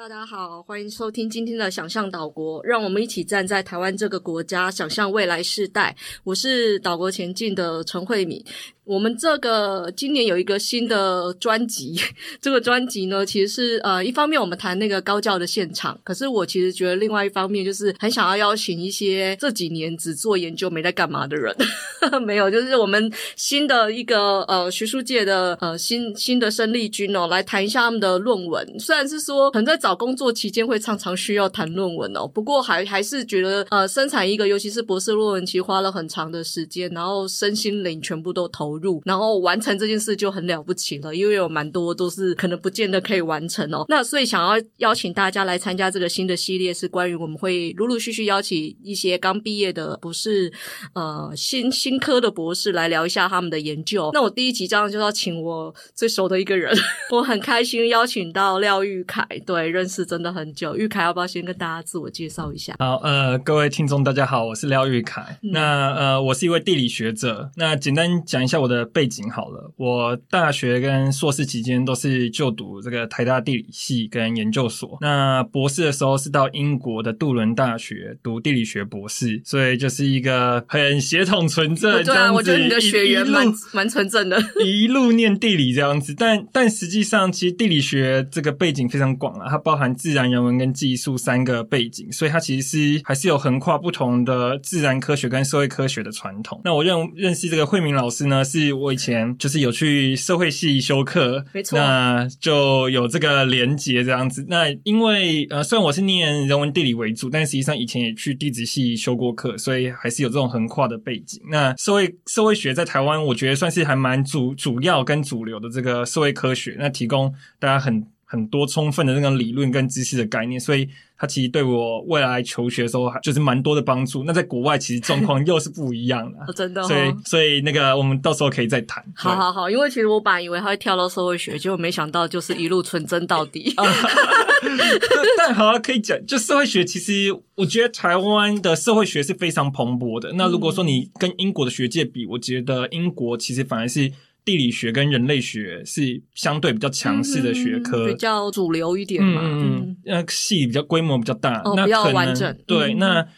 大家好，欢迎收听今天的想象岛国，让我们一起站在台湾这个国家，想象未来世代。我是岛国前进的陈慧敏。我们这个今年有一个新的专辑，这个专辑呢，其实是呃，一方面我们谈那个高教的现场，可是我其实觉得另外一方面就是很想要邀请一些这几年只做研究没在干嘛的人，没有，就是我们新的一个呃学术界的呃新新的生力军哦，来谈一下他们的论文。虽然是说可能在找工作期间会常常需要谈论文哦，不过还还是觉得呃生产一个，尤其是博士论文，其实花了很长的时间，然后身心灵全部都投入。入，然后完成这件事就很了不起了，因为有蛮多都是可能不见得可以完成哦。那所以想要邀请大家来参加这个新的系列，是关于我们会陆陆续续邀请一些刚毕业的博士，呃，新新科的博士来聊一下他们的研究。那我第一集这样就要请我最熟的一个人，我很开心邀请到廖玉凯，对，认识真的很久。玉凯要不要先跟大家自我介绍一下？好，呃，各位听众大家好，我是廖玉凯。嗯、那呃，我是一位地理学者。那简单讲一下我的背景好了，我大学跟硕士期间都是就读这个台大地理系跟研究所。那博士的时候是到英国的杜伦大学读地理学博士，所以就是一个很血统纯正。对啊，我觉得你的血缘蛮蛮纯正的，一路念地理这样子。但但实际上，其实地理学这个背景非常广啊，它包含自然、人文跟技术三个背景，所以它其实是还是有横跨不同的自然科学跟社会科学的传统。那我认认识这个慧敏老师呢，是我以。前就是有去社会系修课，没错，那就有这个连结这样子。那因为呃，虽然我是念人文地理为主，但实际上以前也去地质系修过课，所以还是有这种横跨的背景。那社会社会学在台湾，我觉得算是还蛮主主要跟主流的这个社会科学，那提供大家很很多充分的那个理论跟知识的概念，所以。他其实对我未来求学的时候，就是蛮多的帮助。那在国外其实状况又是不一样的，哦、真的、哦。所以，所以那个我们到时候可以再谈。好好好，因为其实我本来以为他会跳到社会学，结果没想到就是一路纯真到底。但好，可以讲，就社会学其实我觉得台湾的社会学是非常蓬勃的。那如果说你跟英国的学界比，我觉得英国其实反而是。地理学跟人类学是相对比较强势的学科，嗯，比较主流一点嘛。嗯，那系比较规模比较大，哦，那比较完整。对，嗯、那。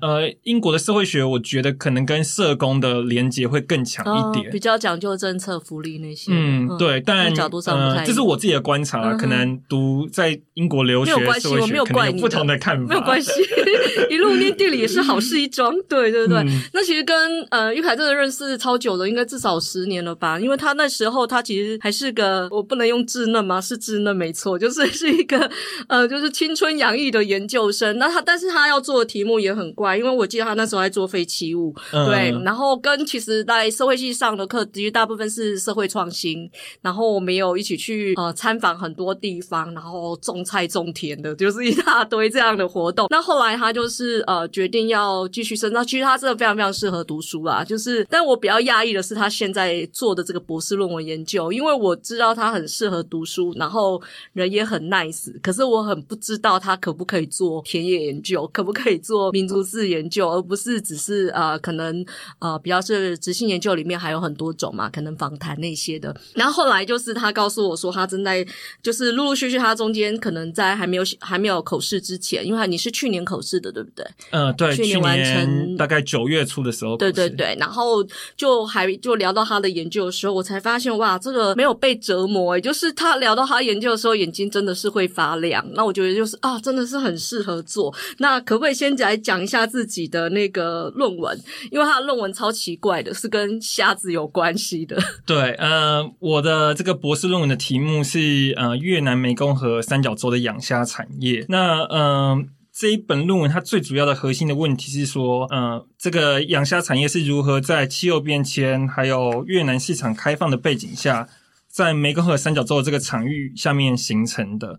呃，英国的社会学，我觉得可能跟社工的连接会更强一点，哦，比较讲究政策福利那些。嗯，对，但角度上，呃，这是我自己的观察，嗯，可能读在英国留学社会学，我没有怪你，可能有不同的看法，没有关系。一路念地理也是好事一桩，对对对。嗯，那其实跟呃玉凯真的认识超久了，应该至少十年了吧？因为他那时候他其实还是个，我不能用稚嫩吗？是稚嫩没错，就是是一个呃，就是青春洋溢的研究生。那他，但是他要做的题目也很怪。因为我记得他那时候在做废弃物，嗯、对，然后跟其实在社会系上的课，其实大部分是社会创新，然后我们有一起去呃参访很多地方，然后种菜种田的，就是一大堆这样的活动。那后来他就是呃决定要继续深造，其实他真的非常非常适合读书啦。就是，但我比较讶异的是他现在做的这个博士论文研究，因为我知道他很适合读书，然后人也很 nice，可是我很不知道他可不可以做田野研究，可不可以做民族志研究，而不是只是呃，可能呃，比较是质性研究里面还有很多种嘛，可能访谈那些的。然后后来就是他告诉我说，他正在就是陆陆续续，他中间可能在还没有还没有口试之前，因为你是去年口试的，对不对？嗯、呃，对，去年完成大概九月初的时候。对对对，然后就还就聊到他的研究的时候，我才发现哇，这个没有被折磨诶，就是他聊到他研究的时候，眼睛真的是会发亮。那我觉得就是啊，真的是很适合做。那可不可以先来讲一下自己的那个论文？因为他的论文超奇怪的，是跟虾子有关系的。对，呃，我的这个博士论文的题目是呃越南湄公河三角洲的养虾产业。那呃这一本论文它最主要的核心的问题是说，呃，这个养虾产业是如何在气候变迁还有越南市场开放的背景下，在湄公河三角洲这个场域下面形成的。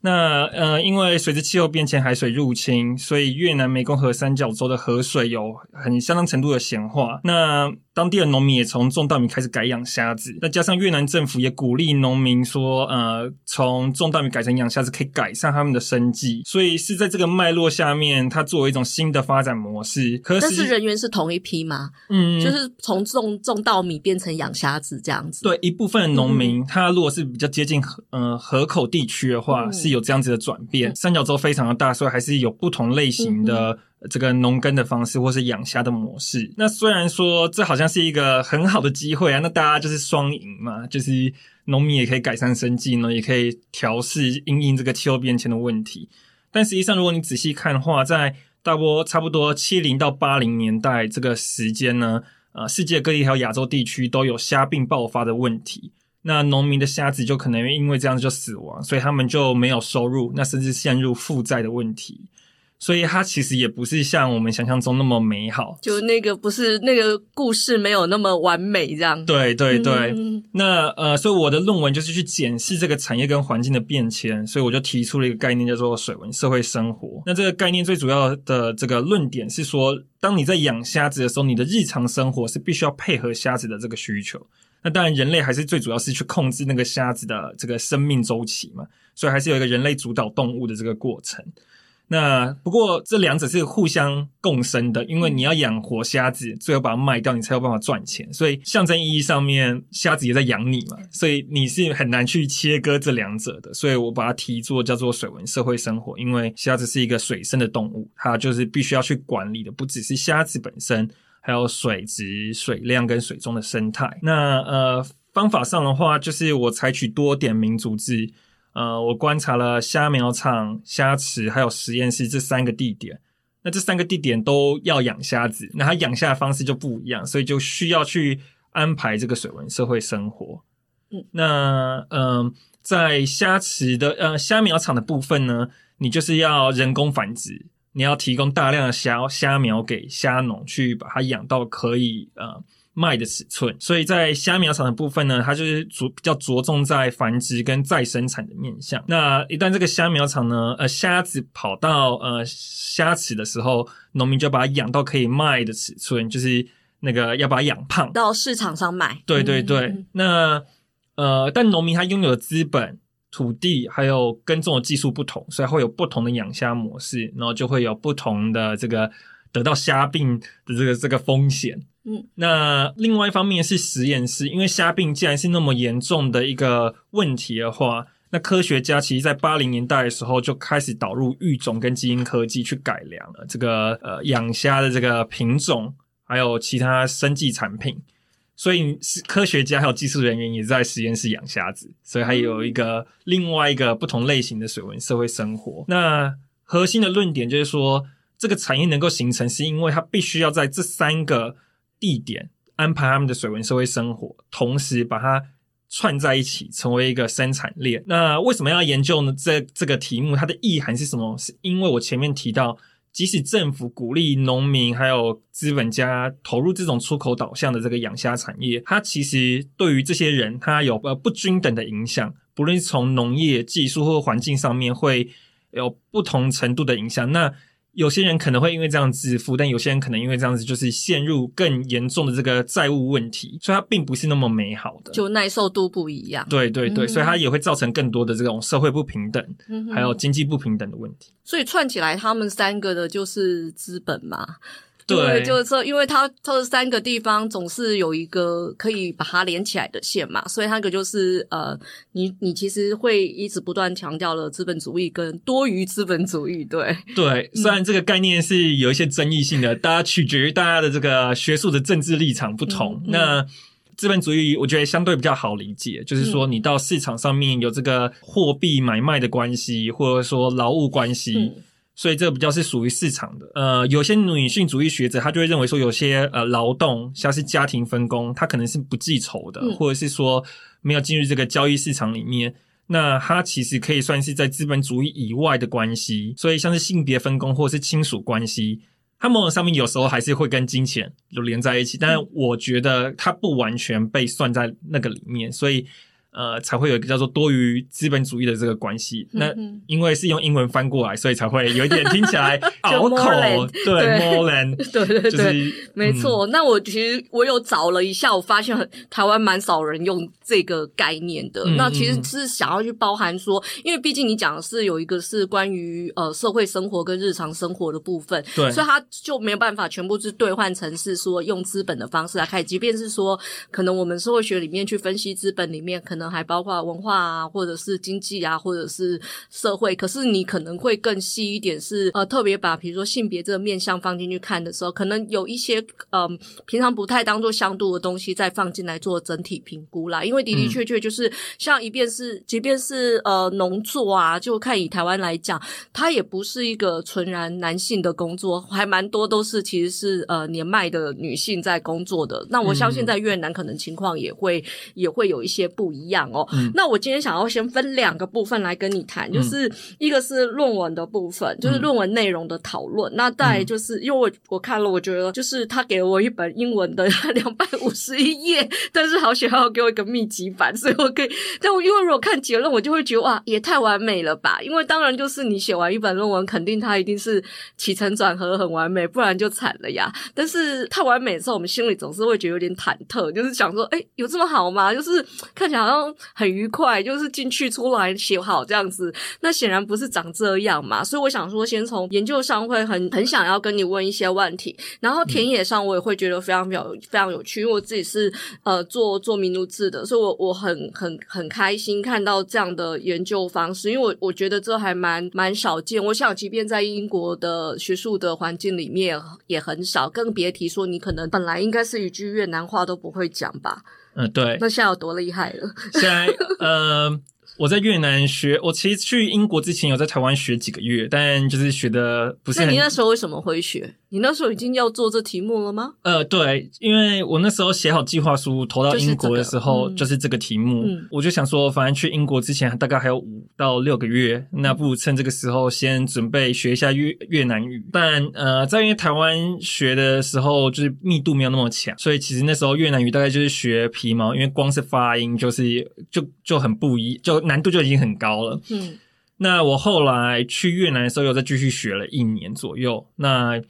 那呃，因为随着气候变迁、海水入侵，所以越南湄公河三角洲的河水有很相当程度的咸化。那当地的农民也从种稻米开始改养虾子，那加上越南政府也鼓励农民说，呃，从种稻米改成养虾子可以改善他们的生计，所以是在这个脉络下面，它作为一种新的发展模式。可是，但是人员是同一批吗？嗯，就是从种种稻米变成养虾子这样子。对，一部分的农民，嗯、他如果是比较接近河呃河口地区的话，是是有这样子的转变。三角洲非常的大，所以还是有不同类型的这个农耕的方式，或是养虾的模式。那虽然说这好像是一个很好的机会啊，那大家就是双赢嘛，就是农民也可以改善生计呢，也可以调试因应这个气候变迁的问题。但实际上，如果你仔细看的话，在大波差不多七零到八零年代这个时间呢，呃，世界各地还有亚洲地区都有虾病爆发的问题。那农民的虾子就可能因为这样就死亡，所以他们就没有收入，那甚至陷入负债的问题。所以它其实也不是像我们想象中那么美好，就那个不是那个故事没有那么完美这样。对对对，嗯、那呃，所以我的论文就是去检视这个产业跟环境的变迁，所以我就提出了一个概念叫做水文社会生活。那这个概念最主要的这个论点是说，当你在养虾子的时候，你的日常生活是必须要配合虾子的这个需求。那当然，人类还是最主要是去控制那个虾子的这个生命周期嘛，所以还是有一个人类主导动物的这个过程。那不过这两者是互相共生的，因为你要养活虾子，最后把它卖掉，你才有办法赚钱。所以象征意义上面，虾子也在养你嘛，所以你是很难去切割这两者的。所以我把它提作叫做水文社会生活，因为虾子是一个水生的动物，它就是必须要去管理的，不只是虾子本身，还有水质、水量跟水中的生态。那呃方法上的话，就是我采取多点民族制。呃，我观察了虾苗场、虾池还有实验室这三个地点。那这三个地点都要养虾子，那它养虾的方式就不一样，所以就需要去安排这个水文社会生活。嗯，那嗯、呃，在虾池的呃虾苗场的部分呢，你就是要人工繁殖，你要提供大量的虾虾苗给虾农去把它养到可以呃。卖的尺寸，所以在虾苗场的部分呢，它就是着比较着重在繁殖跟再生产的面向。那一旦这个虾苗场呢，呃，虾子跑到呃虾池的时候，农民就把它养到可以卖的尺寸，就是那个要把它养胖到市场上卖。对对对，嗯、那呃，但农民他拥有的资本、土地还有耕种的技术不同，所以会有不同的养虾模式，然后就会有不同的这个得到虾病的这个这个风险。嗯，那另外一方面是实验室，因为虾病既然是那么严重的一个问题的话，那科学家其实在八零年代的时候就开始导入育种跟基因科技去改良了这个呃养虾的这个品种，还有其他生技产品，所以是科学家还有技术人员也在实验室养虾子，所以还有一个另外一个不同类型的水文社会生活。那核心的论点就是说，这个产业能够形成，是因为它必须要在这三个。地点安排他们的水文社会生活，同时把它串在一起，成为一个生产链。那为什么要研究呢？这这个题目它的意涵是什么？是因为我前面提到，即使政府鼓励农民还有资本家投入这种出口导向的这个养虾产业，它其实对于这些人，它有呃不均等的影响，不论是从农业技术或环境上面，会有不同程度的影响。那有些人可能会因为这样致富，但有些人可能因为这样子就是陷入更严重的这个债务问题，所以它并不是那么美好的，就耐受度不一样。对对对，嗯、所以它也会造成更多的这种社会不平等，嗯、还有经济不平等的问题。所以串起来，他们三个的就是资本嘛。对，就是说，因为它这三个地方总是有一个可以把它连起来的线嘛，所以那个就是呃，你你其实会一直不断强调了资本主义跟多余资本主义，对 对。虽然这个概念是有一些争议性的，大家取决于大家的这个学术的政治立场不同。嗯嗯、那资本主义我觉得相对比较好理解，就是说你到市场上面有这个货币买卖的关系，或者说劳务关系。嗯所以这个比较是属于市场的，呃，有些女性主义学者，他就会认为说，有些呃劳动像是家庭分工，他可能是不计酬的，嗯、或者是说没有进入这个交易市场里面，那它其实可以算是在资本主义以外的关系。所以像是性别分工或者是亲属关系，它某种上面有时候还是会跟金钱有连在一起，但是我觉得它不完全被算在那个里面，所以。呃，才会有一个叫做多余资本主义的这个关系。那因为是用英文翻过来，所以才会有一点听起来 拗口。对，more than，对 对对，没错。嗯、那我其实我有找了一下，我发现台湾蛮少人用这个概念的。嗯、那其实是想要去包含说，因为毕竟你讲的是有一个是关于呃社会生活跟日常生活的部分，对，所以它就没有办法全部是兑换成是说用资本的方式来看。即便是说，可能我们社会学里面去分析资本里面可能。能还包括文化啊，或者是经济啊，或者是社会。可是你可能会更细一点是，是呃特别把比如说性别这个面向放进去看的时候，可能有一些嗯、呃、平常不太当做相度的东西再放进来做整体评估啦。因为的的确确就是像一便是，即便是呃农作啊，就看以台湾来讲，它也不是一个纯然男性的工作，还蛮多都是其实是呃年迈的女性在工作的。那我相信在越南可能情况也会也会有一些不一样哦。嗯、那我今天想要先分两个部分来跟你谈，就是一个是论文的部分，就是论文内容的讨论。那再来就是因为我我看了，我觉得就是他给了我一本英文的 两百五十一页，但是好险还要给我一个密集版，所以我可以。但我因为如果看结论，我就会觉得哇，也太完美了吧？因为当然就是你写完一本论文，肯定它一定是起承转合很完美，不然就惨了呀。但是太完美的时候，我们心里总是会觉得有点忐忑，就是想说，哎，有这么好吗？就是看起来好像很愉快，就是进去出来写好这样子。那显然不是长这样嘛。所以我想说，先从研究上会很很想要跟你问一些问题，然后田野上我也会觉得非常非常非常有趣，因为我自己是呃做做民族志的，所以我我很很很开心看到这样的研究方式，因为我我觉得这还蛮蛮少见。我想，即便在英国的学术的环境里面也很少，更别提说你可能本来应该是一句越南话都不会讲吧？嗯、呃，对。那现在有多厉害了？现在呃。我在越南学，我其实去英国之前有在台湾学几个月，但就是学的不是很。那你那时候为什么会学？你那时候已经要做这题目了吗？呃，对，因为我那时候写好计划书投到英国的时候，就是这个，题目。嗯，我就想说，反正去英国之前大概还有五到六个月，那不如趁这个时候先准备学一下越越南语。但呃，在因为台湾学的时候就是密度没有那么强，所以其实那时候越南语大概就是学皮毛，因为光是发音就是就就很不一，就难度就已经很高了。嗯，那我后来去越南的时候又再继续学了一年左右。那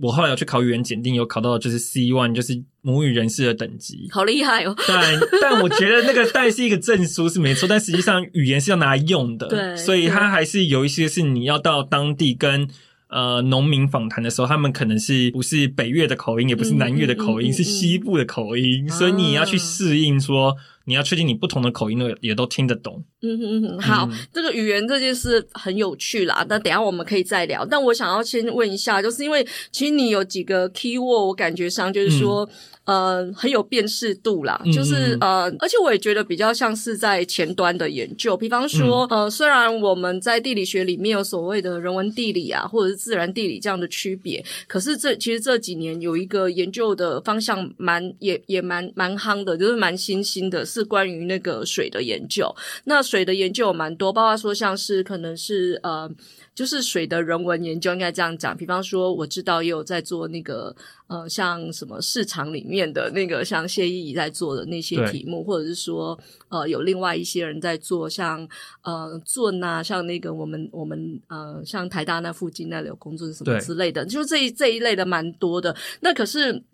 我后来有去考语言检定，有考到就是 C one，就是母语人士的等级，好厉害哦！但但我觉得那个当然是一个证书是没错，但实际上语言是要拿来用的，对，所以它还是有一些是你要到当地跟呃农民访谈的时候，他们可能是不是北越的口音，也不是南越的口音，嗯嗯嗯嗯、是西部的口音，所以你要去适应说。你要确定你不同的口音都也都听得懂。嗯哼哼，好，嗯、这个语言这件事很有趣啦。那等下我们可以再聊。但我想要先问一下，就是因为其实你有几个 keyword，我感觉上就是说。嗯呃，很有辨识度啦，就是呃，而且我也觉得比较像是在前端的研究。比方说，嗯、呃，虽然我们在地理学里面有所谓的人文地理啊，或者是自然地理这样的区别，可是这其实这几年有一个研究的方向蛮也也蛮蛮夯的，就是蛮新兴的，是关于那个水的研究。那水的研究有蛮多，包括说像是可能是呃。就是水的人文研究应该这样讲，比方说我知道也有在做那个呃，像什么市场里面的那个，像谢依怡在做的那些题目，或者是说呃，有另外一些人在做像呃圳啊，像那个我们我们呃，像台大那附近那里有工作什么之类的，对就这一这一类的蛮多的。那可是。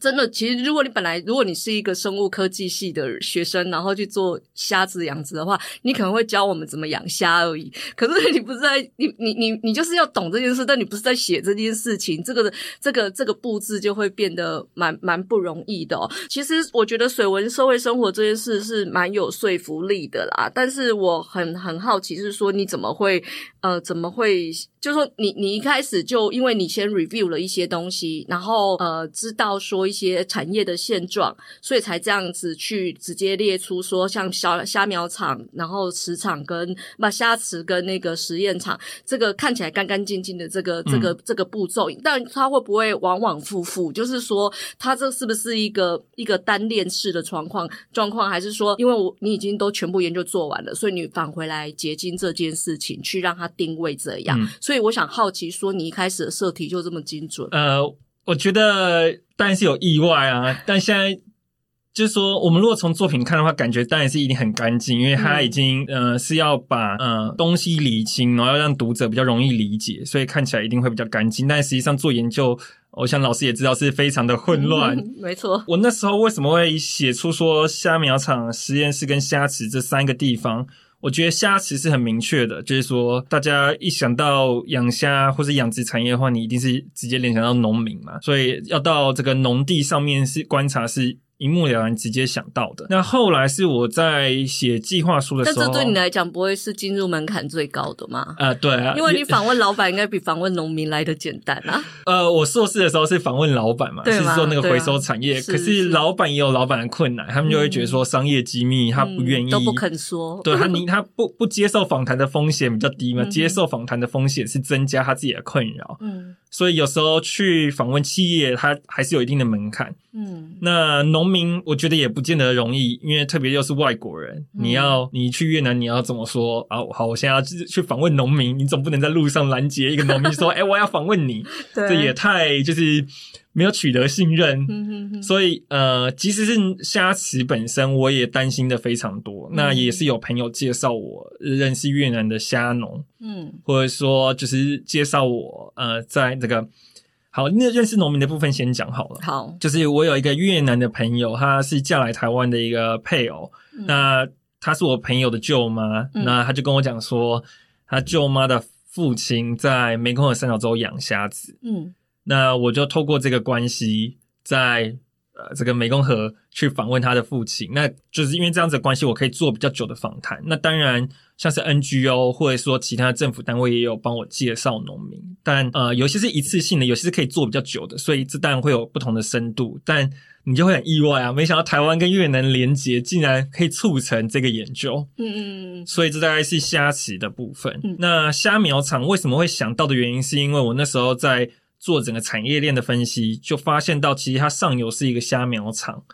真的，其实如果你本来如果你是一个生物科技系的学生，然后去做虾子养殖的话，你可能会教我们怎么养虾而已。可是你不是在你你你你就是要懂这件事，但你不是在写这件事情，这个这个这个布置就会变得蛮蛮不容易的哦。其实我觉得水文社会生活这件事是蛮有说服力的啦，但是我很很好奇，是说你怎么会呃怎么会？就是说你，你你一开始就因为你先 review 了一些东西，然后呃知道说一些产业的现状，所以才这样子去直接列出说像小虾苗厂，然后池场跟把虾池跟那个实验场，这个看起来干干净净的这个这个这个步骤，但它会不会往往复复？就是说它这是不是一个一个单链式的状况状况，还是说因为我你已经都全部研究做完了，所以你返回来结晶这件事情去让它定位这样，嗯、所以。我想好奇，说你一开始的设题就这么精准？呃，我觉得当然是有意外啊，但现在就是说，我们如果从作品看的话，感觉当然是一定很干净，因为它已经、嗯、呃是要把呃东西理清，然后要让读者比较容易理解，所以看起来一定会比较干净。但实际上做研究，我想老师也知道是非常的混乱。嗯、没错，我那时候为什么会写出说虾苗场、实验室跟虾池这三个地方？我觉得虾池是很明确的，就是说，大家一想到养虾或是养殖产业的话，你一定是直接联想到农民嘛，所以要到这个农地上面是观察是一目了然，直接想到的。那后来是我在写计划书的时候，但这对你来讲不会是进入门槛最高的吗？啊、呃，对啊，因为你访问老板应该比访问农民来的简单啊。呃，我硕士的时候是访问老板嘛，是做那个回收产业，啊、可是老板也有老板的困难，他们就会觉得说商业机密他不愿意、嗯，都不肯说，对他你他不不接受访谈的风险比较低嘛，嗯、接受访谈的风险是增加他自己的困扰，嗯，所以有时候去访问企业，他还是有一定的门槛，嗯，那农民我觉得也。不见得容易，因为特别又是外国人，嗯、你要你去越南，你要怎么说啊？好，我现在要去访问农民，你总不能在路上拦截一个农民说：“ 哎、欸，我要访问你。”这也太就是没有取得信任。嗯、哼哼所以呃，即使是虾池本身，我也担心的非常多。嗯、那也是有朋友介绍我认识越南的虾农，嗯，或者说就是介绍我呃，在这个。好，那认识农民的部分先讲好了。好，就是我有一个越南的朋友，他是嫁来台湾的一个配偶。嗯、那她是我朋友的舅妈，嗯、那她就跟我讲说，他舅妈的父亲在湄公河三角洲养虾子。嗯，那我就透过这个关系，在呃这个湄公河去访问他的父亲。那就是因为这样子的关系，我可以做比较久的访谈。那当然。像是 NGO 或者说其他政府单位也有帮我介绍农民，但呃有些是一次性的，有些是可以做比较久的，所以这当然会有不同的深度。但你就会很意外啊，没想到台湾跟越南连结竟然可以促成这个研究。嗯嗯嗯。所以这大概是虾池的部分。嗯、那虾苗厂为什么会想到的原因，是因为我那时候在做整个产业链的分析，就发现到其实它上游是一个虾苗场。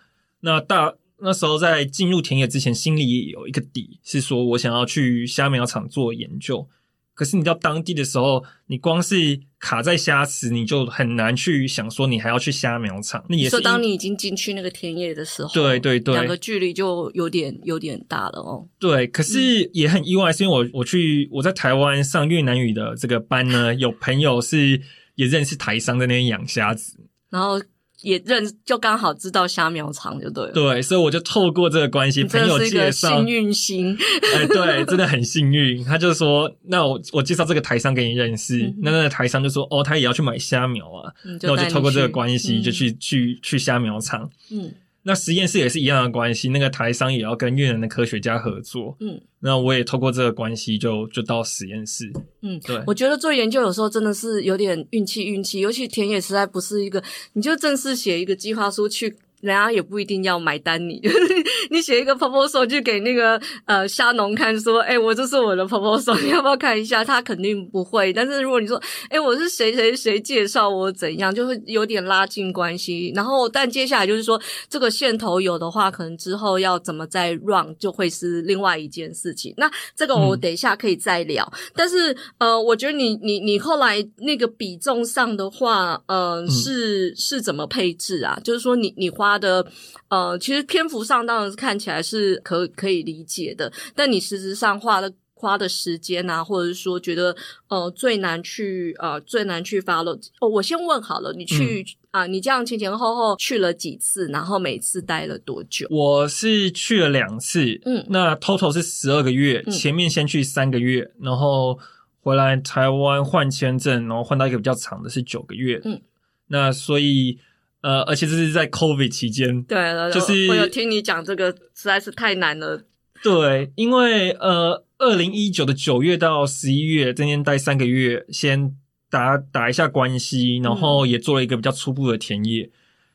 那大。那时候在进入田野之前，心里也有一个底，是说我想要去虾苗场做研究。可是你到当地的时候，你光是卡在虾池，你就很难去想说你还要去虾苗场。那也是说，当你已经进去那个田野的时候，对对对，两个距离就有点有点大了哦。对，可是也很意外，是因为我我去我在台湾上越南语的这个班呢，有朋友是也认识台商在那边养虾子，然后。也认就刚好知道虾苗场就对了，对，所以我就透过这个关系，朋友介绍，幸运星，哎、欸，对，真的很幸运。他就说，那我我介绍这个台商给你认识，嗯、那那个台商就说，哦，他也要去买虾苗啊，嗯、那我就透过这个关系，就去、嗯、去去虾苗场，嗯。那实验室也是一样的关系，那个台商也要跟越南的科学家合作。嗯，那我也透过这个关系就就到实验室。嗯，对，我觉得做研究有时候真的是有点运气，运气，尤其田野实在不是一个，你就正式写一个计划书去。人家也不一定要买单你，你写一个 proposal 就给那个呃虾农看，说，哎、欸，我这是我的 proposal，你要不要看一下？他肯定不会。但是如果你说，哎、欸，我是谁谁谁介绍我怎样，就会有点拉近关系。然后，但接下来就是说，这个线头有的话，可能之后要怎么再 run 就会是另外一件事情。那这个我等一下可以再聊。嗯、但是呃，我觉得你你你后来那个比重上的话，呃，嗯、是是怎么配置啊？就是说你你花。他的呃，其实篇幅上当然是看起来是可可以理解的，但你实质上花的花的时间啊，或者是说觉得呃最难去呃最难去 follow。哦，我先问好了，你去、嗯、啊，你这样前前后后去了几次，然后每次待了多久？我是去了两次，嗯，那 total 是十二个月，嗯、前面先去三个月，然后回来台湾换签证，然后换到一个比较长的是九个月，嗯，那所以。呃，而且这是在 COVID 期间，对了，就是我有听你讲这个实在是太难了。对，因为呃，二零一九的九月到十一月，中间待三个月，先打打一下关系，然后也做了一个比较初步的田野。嗯、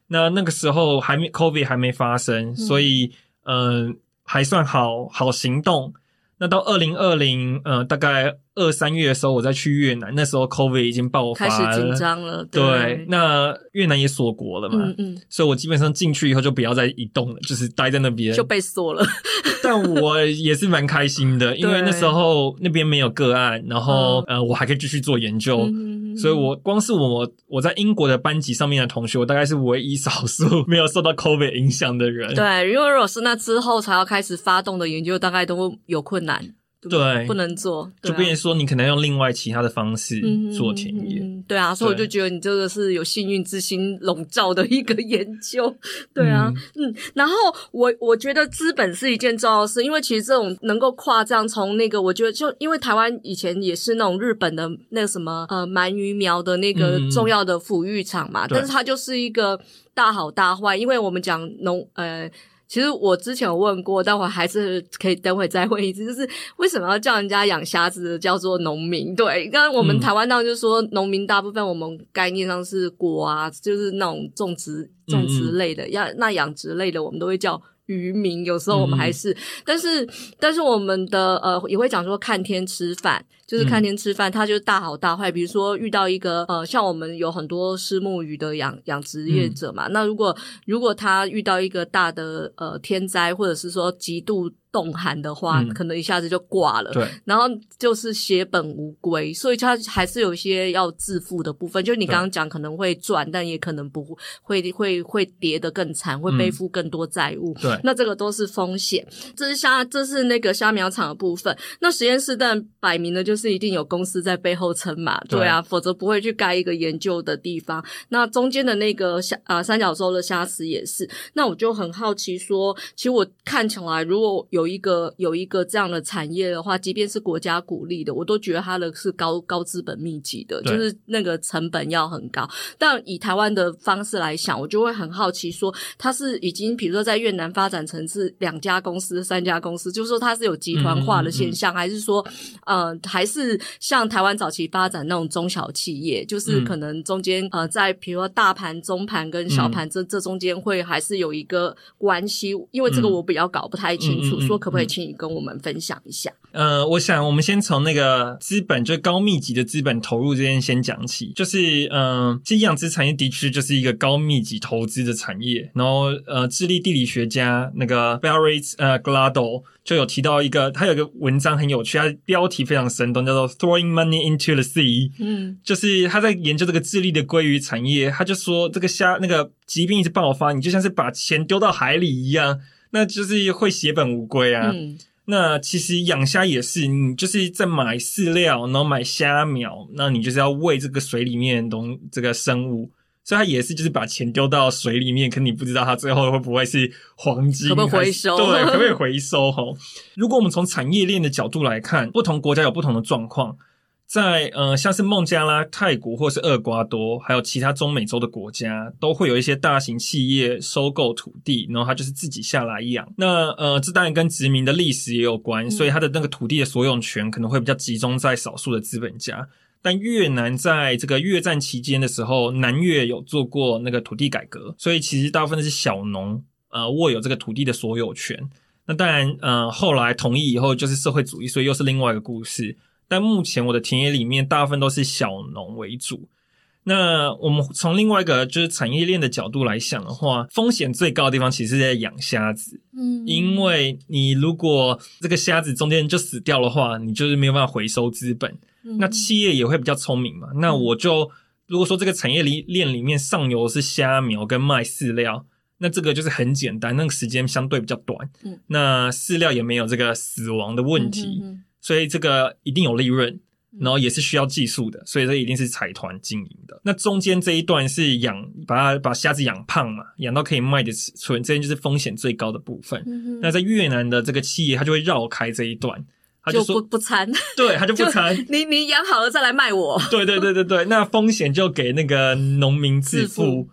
那那个时候还没 COVID 还没发生，嗯、所以嗯、呃，还算好好行动。那到二零二零，呃，大概二三月的时候，我再去越南，那时候 COVID 已经爆发了，开始紧张了。对，对，那越南也锁国了嘛，嗯嗯，所以我基本上进去以后就不要再移动了，就是待在那边就被锁了。但我也是蛮开心的，因为那时候那边没有个案，然后、嗯、呃，我还可以继续做研究。嗯所以，我光是我我在英国的班级上面的同学，我大概是唯一少数 没有受到 COVID 影响的人。对，因为如果是那之后才要开始发动的研究，大概都有困难。对，对不能做，啊、就变成说你可能用另外其他的方式做田野。嗯嗯嗯、对啊，所以我就觉得你这个是有幸运之星笼罩的一个 研究。对啊，嗯，嗯，然后我我觉得资本是一件重要的事，因为其实这种能够跨这样从那个，我觉得就因为台湾以前也是那种日本的那个什么呃鳗鱼苗的那个重要的抚育场嘛，嗯、但是它就是一个大好大坏，因为我们讲农呃。其实我之前有问过，但我还是可以等会再问一次，就是为什么要叫人家养虾子叫做农民？对，刚刚我们台湾当就是说农民，大部分我们概念上是果啊，就是那种种植种植类的，要、嗯、那养殖类的，我们都会叫。渔民有时候我们还是，嗯、但是但是我们的呃也会讲说看天吃饭，就是看天吃饭，它就是大好大坏。比如说遇到一个呃，像我们有很多虱目鱼的养养殖业者嘛，嗯、那如果如果他遇到一个大的呃天灾，或者是说极度。冻寒的话，嗯、可能一下子就挂了。对，然后就是血本无归，所以它还是有一些要自负的部分。就你刚刚讲，可能会赚，但也可能不会会会跌得更惨，会背负更多债务。对、嗯，那这个都是风险。这是虾，这是那个虾苗场的部分。那实验室但摆明了就是一定有公司在背后撑嘛，对啊，对否则不会去盖一个研究的地方。那中间的那个虾啊、呃，三角洲的虾池也是。那我就很好奇说，其实我看起来如果有。有一个有一个这样的产业的话，即便是国家鼓励的，我都觉得它的是高高资本密集的，就是那个成本要很高。但以台湾的方式来想，我就会很好奇说，它是已经比如说在越南发展成是两家公司、三家公司，就是说它是有集团化的现象，嗯嗯嗯还是说，呃，还是像台湾早期发展那种中小企业，就是可能中间呃，在比如说大盘、中盘跟小盘这、嗯、这中间会还是有一个关系？因为这个我比较搞不太清楚。说可不可以请你跟我们分享一下？呃，我想我们先从那个资本，就是高密集的资本投入这边先讲起。就是，嗯、呃，其实养殖产业的确就是一个高密集投资的产业。然后，呃，智利地理学家那个 Barry 呃 Glado 就有提到一个，他有一个文章很有趣，他标题非常生动，叫做 Throwing Money into the Sea。嗯，就是他在研究这个智利的鲑鱼产业，他就说这个虾那个疾病一直爆发，你就像是把钱丢到海里一样。那就是会血本无归啊。嗯、那其实养虾也是，你就是在买饲料，然后买虾苗，那你就是要喂这个水里面的东这个生物，所以它也是就是把钱丢到水里面，可你不知道它最后会不会是黄金，可不可以回收？对，可不可以 回收？哈，如果我们从产业链的角度来看，不同国家有不同的状况。在呃，像是孟加拉、泰国或是厄瓜多，还有其他中美洲的国家，都会有一些大型企业收购土地，然后他就是自己下来养。那呃，这当然跟殖民的历史也有关，所以他的那个土地的所有权可能会比较集中在少数的资本家。但越南在这个越战期间的时候，南越有做过那个土地改革，所以其实大部分是小农呃握有这个土地的所有权。那当然呃，后来同意以后就是社会主义，所以又是另外一个故事。但目前我的田野里面大部分都是小农为主。那我们从另外一个就是产业链的角度来想的话，风险最高的地方其实是在养虾子。嗯，因为你如果这个虾子中间就死掉的话，你就是没有办法回收资本。嗯，那企业也会比较聪明嘛。那我就如果说这个产业链链里面上游是虾苗跟卖饲料，那这个就是很简单，那个时间相对比较短。嗯，那饲料也没有这个死亡的问题。嗯所以这个一定有利润，然后也是需要技术的，所以这一定是财团经营的。那中间这一段是养，把它把虾子养胖嘛，养到可以卖的尺寸，这边就是风险最高的部分。嗯、那在越南的这个企业，它就会绕开这一段，他就说就不不参，对，他就不参。你你养好了再来卖我。对对对对对，那风险就给那个农民自负。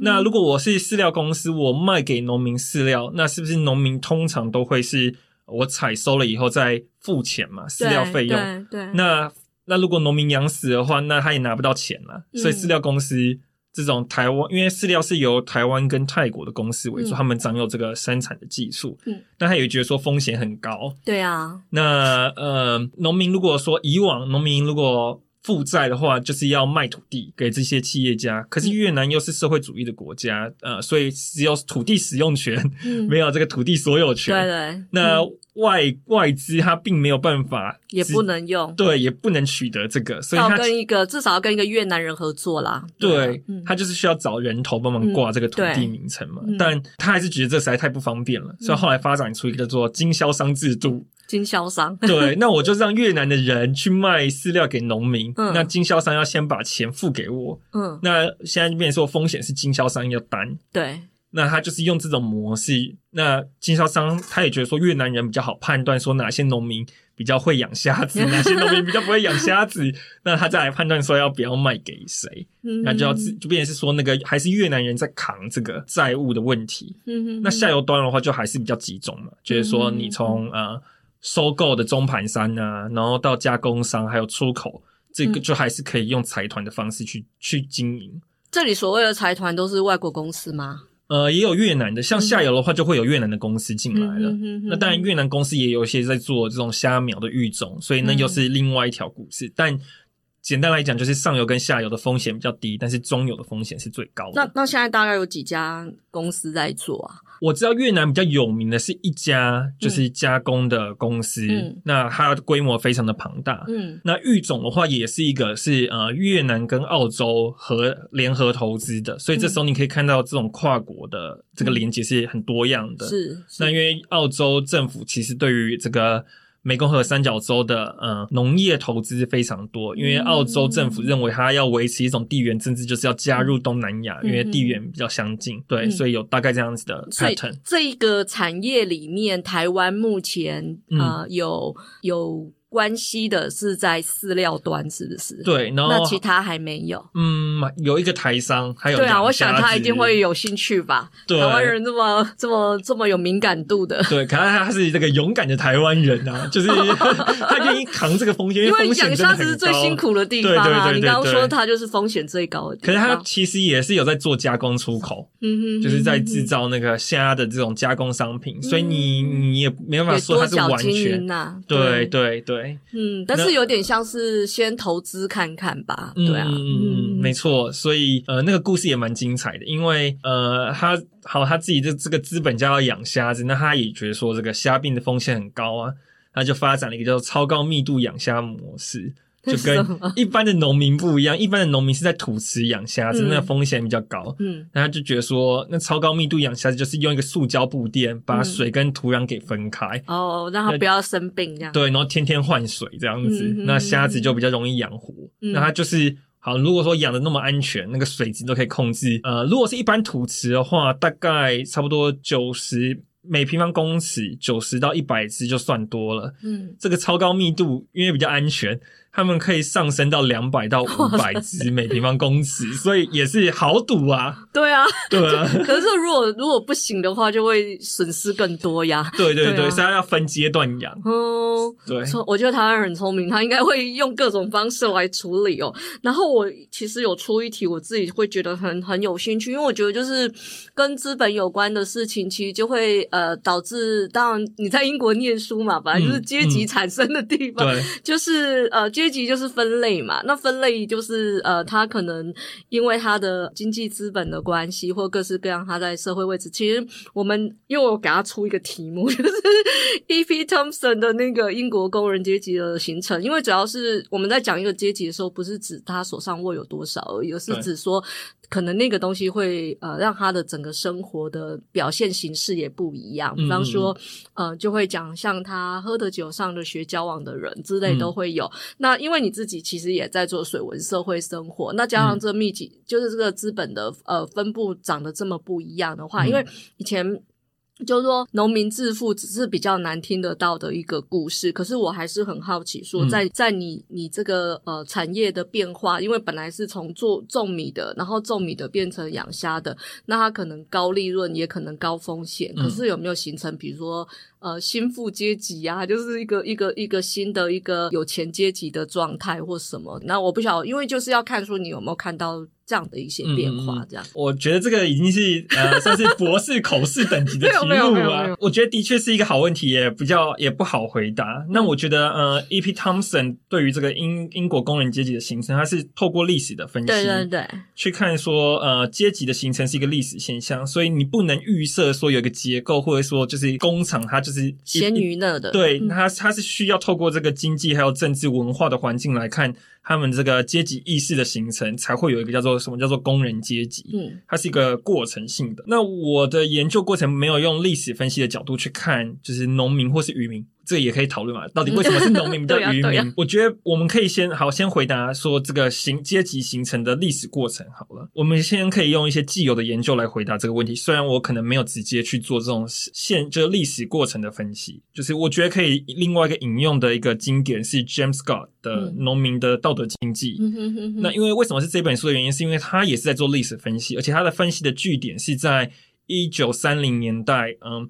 那如果我是饲料公司，我卖给农民饲料，那是不是农民通常都会是？我采收了以后再付钱嘛，饲料费用。对，对，那那如果农民养死的话，那他也拿不到钱了。嗯、所以饲料公司这种台湾，因为饲料是由台湾跟泰国的公司为主，嗯、他们掌有这个生产的技术。嗯。但他也觉得说风险很高。对啊。那呃，农民如果说以往农民如果负债的话，就是要卖土地给这些企业家。可是越南又是社会主义的国家，嗯、呃，所以只有土地使用权，嗯、没有这个土地所有权。对对。那。嗯外外资它并没有办法，也不能用，对，也不能取得这个，所以要跟一个至少要跟一个越南人合作啦。对，他就是需要找人头帮忙挂这个土地名称嘛，但他还是觉得这实在太不方便了，所以后来发展出一个叫做经销商制度。经销商。对，那我就让越南的人去卖饲料给农民，嗯、那经销商要先把钱付给我。嗯，那现在变成说风险是经销商要担。对。那他就是用这种模式，那经销商他也觉得说越南人比较好判断，说哪些农民比较会养虾子，哪些农民比较不会养虾子，那他再来判断说要不要卖给谁，嗯、那就要就变成是说那个还是越南人在扛这个债务的问题。嗯、那下游端的话就还是比较集中嘛，就是说你从呃收购的中盘商啊，然后到加工商还有出口，这个就还是可以用财团的方式去去经营。这里所谓的财团都是外国公司吗？呃，也有越南的，像下游的话，就会有越南的公司进来了。嗯、那当然，越南公司也有一些在做这种虾苗的育种，所以那又是另外一条故事。嗯、但简单来讲，就是上游跟下游的风险比较低，但是中游的风险是最高的。那那现在大概有几家公司在做啊？我知道越南比较有名的是一家，就是加工的公司，嗯、那它的规模非常的庞大。嗯，那育种的话也是一个是呃越南跟澳洲合联合投资的，所以这时候你可以看到这种跨国的这个连接是很多样的。是、嗯，那因为澳洲政府其实对于这个。湄公河三角洲的呃农业投资非常多，因为澳洲政府认为它要维持一种地缘政治，就是要加入东南亚，嗯、因为地缘比较相近，嗯、对，所以有大概这样子的 pattern。这一个产业里面，台湾目前呃有有。关系的是在饲料端，是不是？对，然后那其他还没有。嗯，有一个台商，还有对啊，我想他一定会有兴趣吧。对，台湾人这么这么这么有敏感度的，对，可能他是这个勇敢的台湾人啊，就是 他愿意扛这个风险，因为养虾子是最辛苦的地方啊。你刚刚说他就是风险最高的地方，可是他其实也是有在做加工出口，嗯哼，就是在制造那个虾的这种加工商品，所以你你也没办法说他是完全呐，对对对。嗯，但是有点像是先投资看看吧，对啊，嗯，没错，所以呃，那个故事也蛮精彩的，因为呃，他好他自己的这个资本家要养虾子，那他也觉得说这个虾病的风险很高啊，他就发展了一个叫做超高密度养虾模式。就跟一般的农民不一样，一般的农民是在土池养虾子，那个风险比较高。嗯，然后他就觉得说，那超高密度养虾子就是用一个塑胶布垫把水跟土壤给分开，哦，让它不要生病这样。对，然后天天换水这样子，那虾子就比较容易养活。那它就是好，如果说养的那么安全，那个水质都可以控制。呃，如果是一般土池的话，大概差不多九十。每平方公尺九十到一百只就算多了，嗯，这个超高密度因为比较安全，他们可以上升到两百到五百只每平方公尺，所以也是好赌啊。对啊，对啊。可是如果如果不行的话，就会损失更多呀。对对对，所以他要分阶段养。哦，对，我觉得台湾人很聪明，他应该会用各种方式来处理哦。然后我其实有出一题，我自己会觉得很很有兴趣，因为我觉得就是跟资本有关的事情，其实就会。呃，导致当然你在英国念书嘛，本来就是阶级产生的地方，嗯嗯、对，就是呃阶级就是分类嘛。那分类就是呃，他可能因为他的经济资本的关系，或各式各样他在社会位置。其实我们因为我给他出一个题目，就是 E.P. Thompson 的那个英国工人阶级的形成。因为主要是我们在讲一个阶级的时候，不是指他手上握有多少而已，而是指说。可能那个东西会呃让他的整个生活的表现形式也不一样，比方说呃就会讲像他喝的酒、上的学、交往的人之类都会有。嗯、那因为你自己其实也在做水文社会生活，那加上这密集、嗯、就是这个资本的呃分布长得这么不一样的话，嗯、因为以前。就是说，农民致富只是比较难听得到的一个故事。可是我还是很好奇，说在在你你这个呃产业的变化，因为本来是从做种米的，然后种米的变成养虾的，那它可能高利润，也可能高风险。可是有没有形成，比如说呃新富阶级啊，就是一个一个一个新的一个有钱阶级的状态或什么？那我不晓得，因为就是要看说你有没有看到。这样的一些变化，这样、嗯、我觉得这个已经是呃 算是博士口试等级的题目了。我觉得的确是一个好问题，也比较也不好回答。那我觉得呃，E.P. Thompson 对于这个英英国工人阶级的形成，他是透过历史的分析，对对对，去看说呃阶级的形成是一个历史现象，所以你不能预设说有一个结构，或者说就是工厂它就是先于那的，对，它它是需要透过这个经济还有政治文化的环境来看。他们这个阶级意识的形成，才会有一个叫做什么叫做工人阶级。嗯，它是一个过程性的。那我的研究过程没有用历史分析的角度去看，就是农民或是渔民。这也可以讨论嘛。到底为什么是农民 比较渔民？我觉得我们可以先好先回答说这个形阶级形成的历史过程好了。我们先可以用一些既有的研究来回答这个问题。虽然我可能没有直接去做这种现就是历史过程的分析，就是我觉得可以另外一个引用的一个经典是 James Scott 的《农民的道德经济》。嗯、那因为为什么是这本书的原因，是因为他也是在做历史分析，而且他的分析的据点是在一九三零年代，嗯。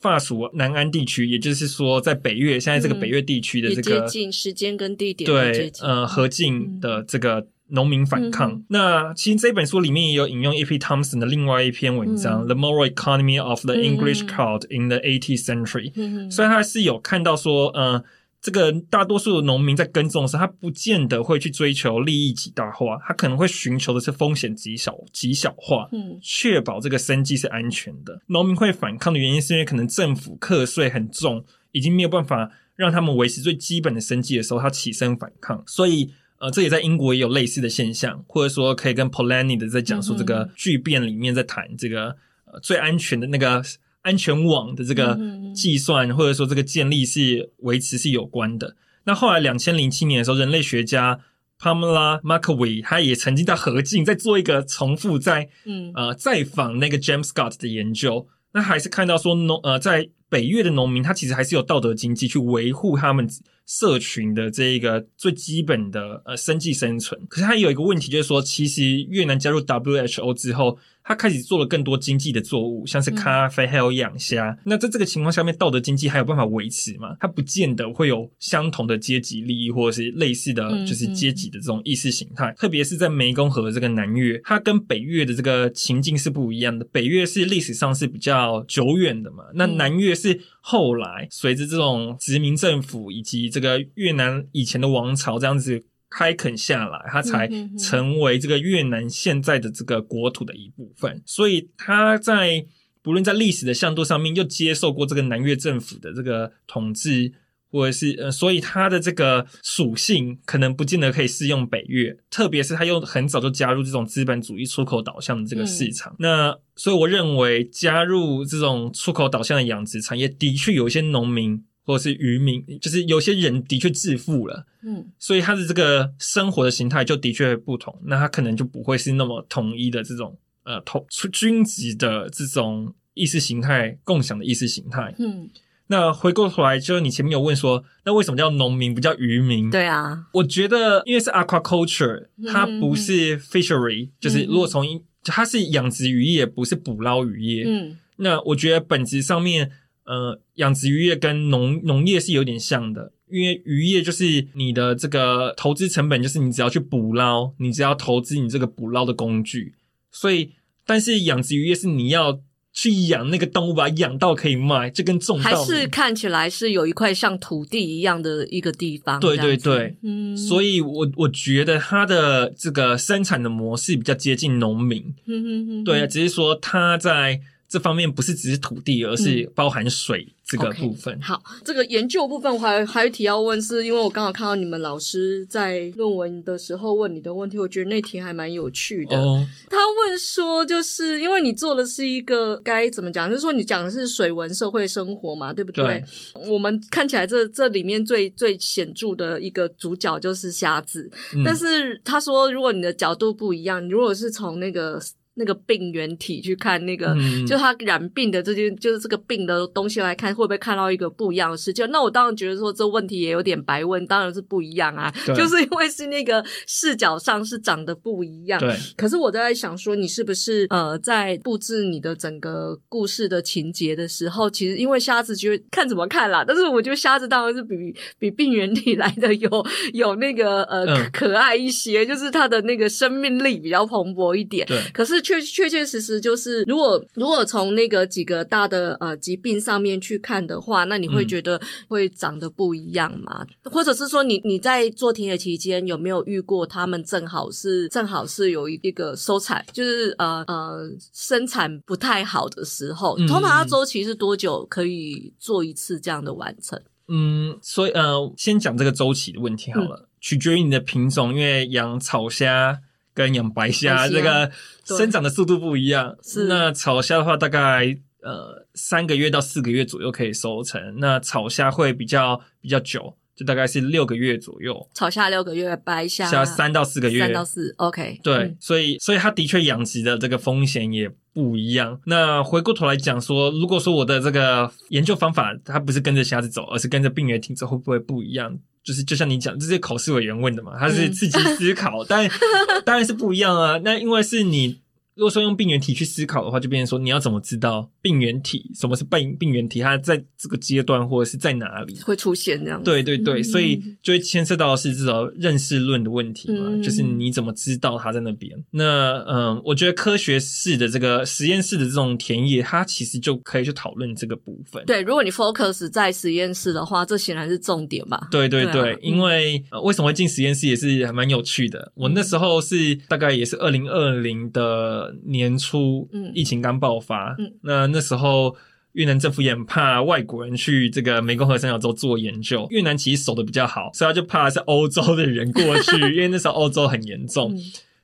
法属南安地区，也就是说，在北越现在这个北越地区的这个、嗯、接近时间跟地点对呃河静的这个农民反抗。嗯、那其实这本书里面也有引用 E.P. Thompson 的另外一篇文章，嗯《The Moral Economy of the English Court in the Eighteenth Century》。所以他是有看到说，呃。这个大多数的农民在耕种的时候，他不见得会去追求利益极大化，他可能会寻求的是风险极小、极小化，嗯，确保这个生计是安全的。农民会反抗的原因，是因为可能政府课税很重，已经没有办法让他们维持最基本的生计的时候，他起身反抗。所以，呃，这也在英国也有类似的现象，或者说可以跟 Polanyi 的在讲述这个巨变里面在谈这个呃最安全的那个。安全网的这个计算，或者说这个建立是维持是有关的。那后来两千零七年的时候，人类学家 Pamela Markowitz 他也曾经在合进在做一个重复在嗯。呃再访那个 James Scott 的研究，那还是看到说农呃在北越的农民，他其实还是有道德经济去维护他们社群的这一个最基本的呃生计生存。可是它有一个问题，就是说其实越南加入 WHO 之后。它开始做了更多经济的作物，像是咖啡还有养虾。嗯、那在这个情况下面，道德经济还有办法维持吗？它不见得会有相同的阶级利益，或者是类似的就是阶级的这种意识形态。嗯嗯、特别是在湄公河这个南越，它跟北越的这个情境是不一样的。北越是历史上是比较久远的嘛，那南越是后来随着这种殖民政府以及这个越南以前的王朝这样子。开垦下来，它才成为这个越南现在的这个国土的一部分。所以，它在不论在历史的向度上面，又接受过这个南越政府的这个统治，或者是呃，所以它的这个属性可能不见得可以适用北越。特别是它又很早就加入这种资本主义出口导向的这个市场。嗯、那所以，我认为加入这种出口导向的养殖产业，的确有一些农民。或者是渔民，就是有些人的确致富了，嗯，所以他的这个生活的形态就的确不同，那他可能就不会是那么统一的这种呃统均级的这种意识形态共享的意识形态，嗯，那回过头来，就是你前面有问说，那为什么叫农民不叫渔民？对啊，我觉得因为是 aquaculture，它不是 fishery，嗯，就是如果从它是养殖渔业，不是捕捞渔业，嗯，那我觉得本质上面。呃，养殖渔业跟农农业是有点像的，因为渔业就是你的这个投资成本，就是你只要去捕捞，你只要投资你这个捕捞的工具。所以，但是养殖渔业是你要去养那个动物，把它养到可以卖，这跟种稻。还是看起来是有一块像土地一样的一个地方。对对对，嗯。所以我我觉得它的这个生产的模式比较接近农民。嗯哼哼。对啊，只是说它在。这方面不是只是土地，而是包含水这个部分。嗯 okay, 好，这个研究部分我还还有一题要问，是因为我刚好看到你们老师在论文的时候问你的问题，我觉得那题还蛮有趣的。哦，他问说，就是因为你做的是一个该怎么讲，就是说你讲的是水文社会生活嘛，对不对？对。我们看起来这这里面最最显著的一个主角就是瞎子，嗯，但是他说，如果你的角度不一样，你如果是从那个。那个病原体去看那个，嗯、就他染病的这件，就是这个病的东西来看，会不会看到一个不一样的世界？那我当然觉得说这问题也有点白问，当然是不一样啊，就是因为是那个视角上是长得不一样。对。可是我在想说，你是不是呃，在布置你的整个故事的情节的时候，其实因为瞎子觉得看怎么看啦，但是我觉得瞎子当然是比比病原体来的有有那个呃、嗯、可爱一些，就是它的那个生命力比较蓬勃一点。对。可是。确确确实实就是，如果如果从那个几个大的呃疾病上面去看的话，那你会觉得会长得不一样吗？嗯、或者是说你，你你在做田野期间有没有遇过他们正好是正好是有一一个收产，就是呃呃生产不太好的时候，通常它周期是多久可以做一次这样的完成？嗯，所以呃，先讲这个周期的问题好了，嗯、取决于你的品种，因为养草虾。跟养白虾这个生长的速度不一样，是那草虾的话，大概呃三个月到四个月左右可以收成，那草虾会比较比较久。就大概是六个月左右，炒虾六个月，白虾虾三到四个月，三到四，OK。对，嗯、所以所以它的确养殖的这个风险也不一样。那回过头来讲说，如果说我的这个研究方法它不是跟着虾子走，而是跟着病原体走，会不会不一样？就是就像你讲，这是考试委员问的嘛，他是自己思考，嗯、但 当然是不一样啊。那因为是你。如果说用病原体去思考的话，就变成说你要怎么知道病原体什么是病病原体，它在这个阶段或者是在哪里会出现这样？对对对，嗯、所以就会牵涉到的是这种认识论的问题嘛，嗯、就是你怎么知道它在那边？那嗯，我觉得科学式的这个实验室的这种田野，它其实就可以去讨论这个部分。对，如果你 focus 在实验室的话，这显然是重点吧？对对对，对啊、因为、呃、为什么会进实验室也是还蛮有趣的。我那时候是大概也是二零二零的。年初，疫情刚爆发，嗯，那那时候越南政府也很怕外国人去这个湄公河三角洲做研究。越南其实守的比较好，所以他就怕是欧洲的人过去，因为那时候欧洲很严重，嗯、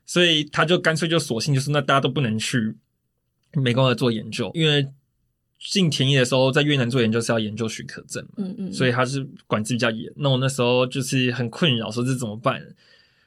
所以他就干脆就索性就是那大家都不能去湄公河做研究，因为进田野的时候在越南做研究是要研究许可证嘛，嗯嗯，所以他是管制比较严。那我那时候就是很困扰，说这怎么办？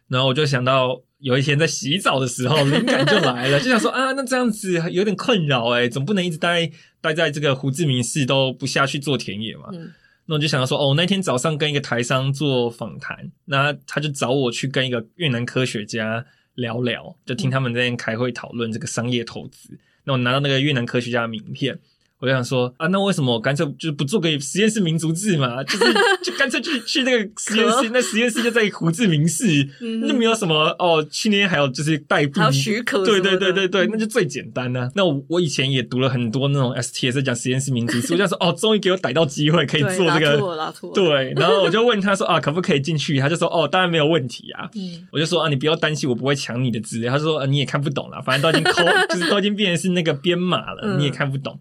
然后我就想到。有一天在洗澡的时候，灵感就来了，就想说啊，那这样子有点困扰诶，总不能一直待待在这个胡志明市都不下去做田野嘛。嗯、那我就想到说，哦，那天早上跟一个台商做访谈，那他就找我去跟一个越南科学家聊聊，就听他们在那边开会讨论这个商业投资。那我拿到那个越南科学家的名片。我就想说啊，那为什么我干脆就不做个实验室民族志嘛？就是就干脆去去那个实验室，那实验室就在胡志明市，那没有什么哦。去年还有就是代币，还有许可，对对对对对，那就最简单呢、啊。那我我以前也读了很多那种 STS 讲实验室民族志，我就说哦，终于给我逮到机会可以做这个，对，然后我就问他说啊，可不可以进去？他就说哦，当然没有问题啊。嗯、我就说啊，你不要担心，我不会抢你的资料。他说啊，你也看不懂了，反正都已经抠，就是都已经变成是那个编码了，嗯、你也看不懂。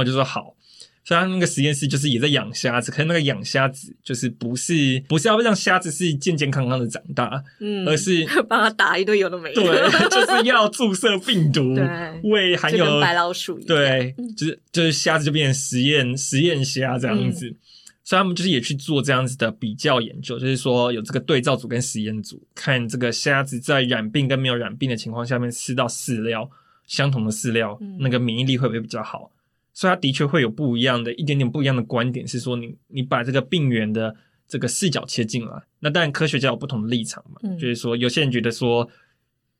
那我就说好。所以他那个实验室就是也在养虾子，可是那个养虾子就是不是不是要让虾子是健健康康的长大，嗯，而是 帮他打一堆有的没的，对，就是要注射病毒，对，喂含有白老鼠，对，就是就是虾子就变成实验实验虾这样子，嗯、所以他们就是也去做这样子的比较研究，就是说有这个对照组跟实验组，看这个虾子在染病跟没有染病的情况下面吃到饲料相同的饲料，嗯、那个免疫力会不会比较好？所以它的确会有不一样的一点点不一样的观点，是说你你把这个病源的这个视角切进来，那当然科学家有不同的立场嘛，嗯、就是说有些人觉得说，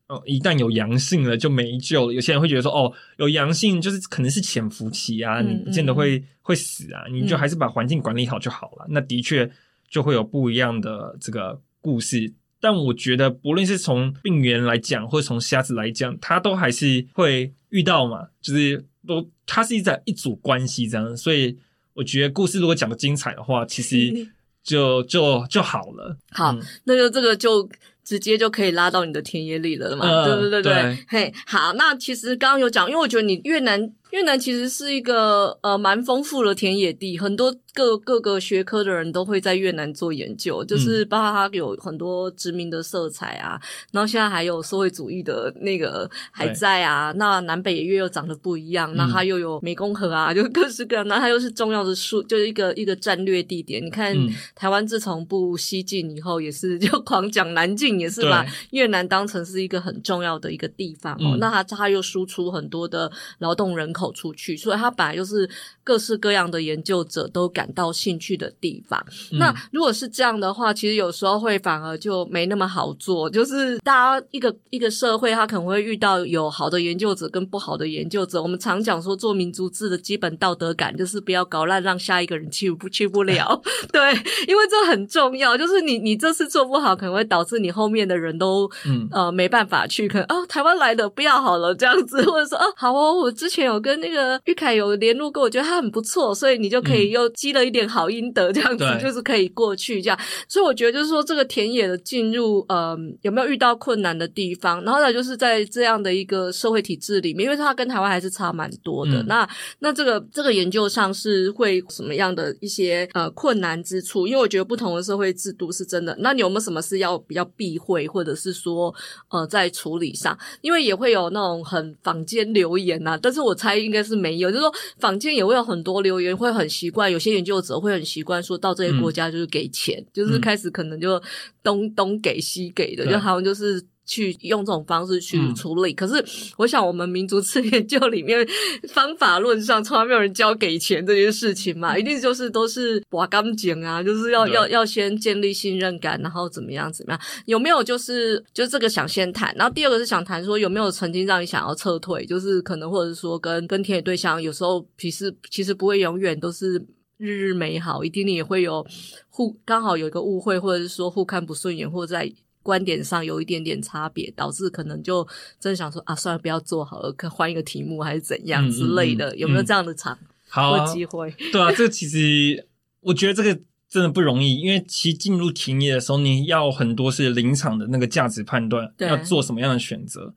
哦，一旦有阳性了就没救了；有些人会觉得说，哦，有阳性就是可能是潜伏期啊，你不见得会、嗯、会死啊，你就还是把环境管理好就好了。嗯、那的确就会有不一样的这个故事。但我觉得，不论是从病源来讲，或者从瞎子来讲，他都还是会遇到嘛，就是都它是一在一组关系这样，所以我觉得故事如果讲的精彩的话，其实 就就就好了。好，嗯、那就这个就。直接就可以拉到你的田野里了嘛？呃、对对对对，嘿，好，那其实刚刚有讲，因为我觉得你越南越南其实是一个呃蛮丰富的田野地，很多各各个学科的人都会在越南做研究，就是包括它有很多殖民的色彩啊，嗯、然后现在还有社会主义的那个还在啊，那南北越又长得不一样，那它又有湄公河啊，就各式各样，那它又是重要的数，就是一个一个战略地点。你看、嗯、台湾自从不西进以后，也是就 狂讲南进。也是把越南当成是一个很重要的一个地方哦，嗯、那它它又输出很多的劳动人口出去，所以它本来就是各式各样的研究者都感到兴趣的地方。嗯、那如果是这样的话，其实有时候会反而就没那么好做，就是大家一个一个社会，它可能会遇到有好的研究者跟不好的研究者。我们常讲说，做民族志的基本道德感就是不要搞烂，让下一个人去不去不了。对，因为这很重要，就是你你这次做不好，可能会导致你后。面的人都嗯呃没办法去，可能哦台湾来的不要好了这样子，或者说哦好哦，我之前有跟那个玉凯有联络过，我觉得他很不错，所以你就可以又积了一点好阴德，这样子、嗯、就是可以过去这样。所以我觉得就是说这个田野的进入，嗯、呃，有没有遇到困难的地方？然后呢，就是在这样的一个社会体制里面，因为它跟台湾还是差蛮多的。嗯、那那这个这个研究上是会什么样的一些呃困难之处？因为我觉得不同的社会制度是真的。那你有没有什么是要比较避讳？或者是说，呃，在处理上，因为也会有那种很坊间留言呐、啊，但是我猜应该是没有。就是说，坊间也会有很多留言，会很习惯，有些研究者会很习惯说到这些国家就是给钱，嗯、就是开始可能就东东给西给的，嗯、就好像就是。去用这种方式去处理，嗯、可是我想我们民族志研究里面方法论上从来没有人教给钱这件事情嘛，一定就是都是挖钢井啊，就是要要要先建立信任感，然后怎么样怎么样，有没有就是就这个想先谈，然后第二个是想谈说有没有曾经让你想要撤退，就是可能或者说跟跟田野对象有时候其实其实不会永远都是日日美好，一定你也会有互刚好有一个误会，或者是说互看不顺眼，或者在。观点上有一点点差别，导致可能就真的想说啊，算了，不要做好了，可换一个题目还是怎样之类的，嗯嗯嗯、有没有这样的场好机会？对啊，这个其实我觉得这个真的不容易，因为其实进入田野的时候，你要很多是临场的那个价值判断，要做什么样的选择。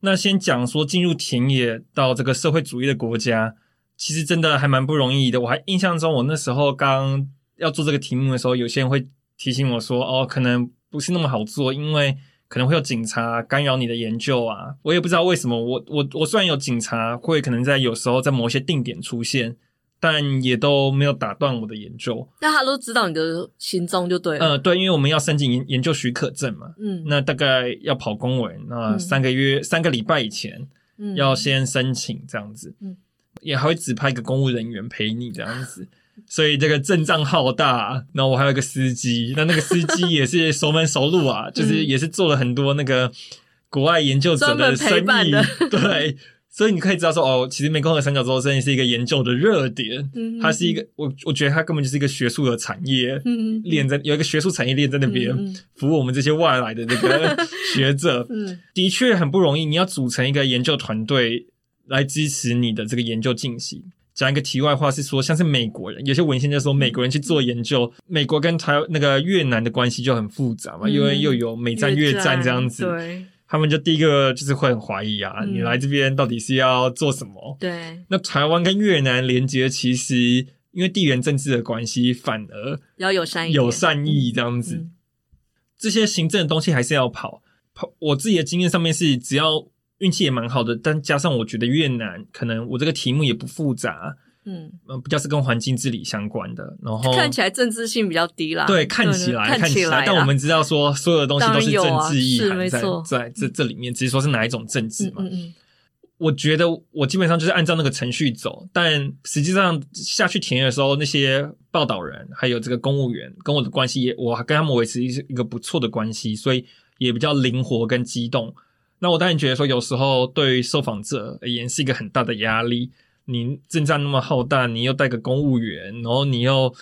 那先讲说进入田野到这个社会主义的国家，其实真的还蛮不容易的。我还印象中，我那时候刚要做这个题目的时候，有些人会提醒我说，哦，可能。不是那么好做，因为可能会有警察干扰你的研究啊。我也不知道为什么。我我我虽然有警察会可能在有时候在某些定点出现，但也都没有打断我的研究。那他都知道你的行踪就对了。呃，对，因为我们要申请研研究许可证嘛。嗯。那大概要跑公文，那三个月、嗯、三个礼拜以前，嗯，要先申请这样子。嗯。也还会指派一个公务人员陪你这样子。所以这个阵仗浩大，然后我还有一个司机，那那个司机也是 熟门熟路啊，就是也是做了很多那个国外研究者的生意，对，所以你可以知道说，哦，其实湄公河三角洲真的是一个研究的热点，它是一个，我我觉得它根本就是一个学术的产业，链在有一个学术产业链在那边服务我们这些外来的这个 学者，的确很不容易，你要组成一个研究团队来支持你的这个研究进行。讲一个题外话是说，像是美国人，有些文献就说美国人去做研究，美国跟台那个越南的关系就很复杂嘛，嗯、因为又有美战、越战这样子，对，他们就第一个就是会很怀疑啊，嗯、你来这边到底是要做什么？对，那台湾跟越南连接，其实因为地缘政治的关系，反而要有善意，有善意这样子，这些行政的东西还是要跑。跑，我自己的经验上面是只要。运气也蛮好的，但加上我觉得越南可能我这个题目也不复杂，嗯，比较是跟环境治理相关的，然后看起来政治性比较低啦。对，看起来看起来，但我们知道说所有的东西都是政治意涵在在这这里面，只是说是哪一种政治嘛。嗯嗯。我觉得我基本上就是按照那个程序走，但实际上下去田野的时候，那些报道人还有这个公务员跟我的关系也，我还跟他们维持一一个不错的关系，所以也比较灵活跟机动。那我当然觉得说，有时候对于受访者而言是一个很大的压力。你阵仗那么浩大，你又带个公务员，然后你又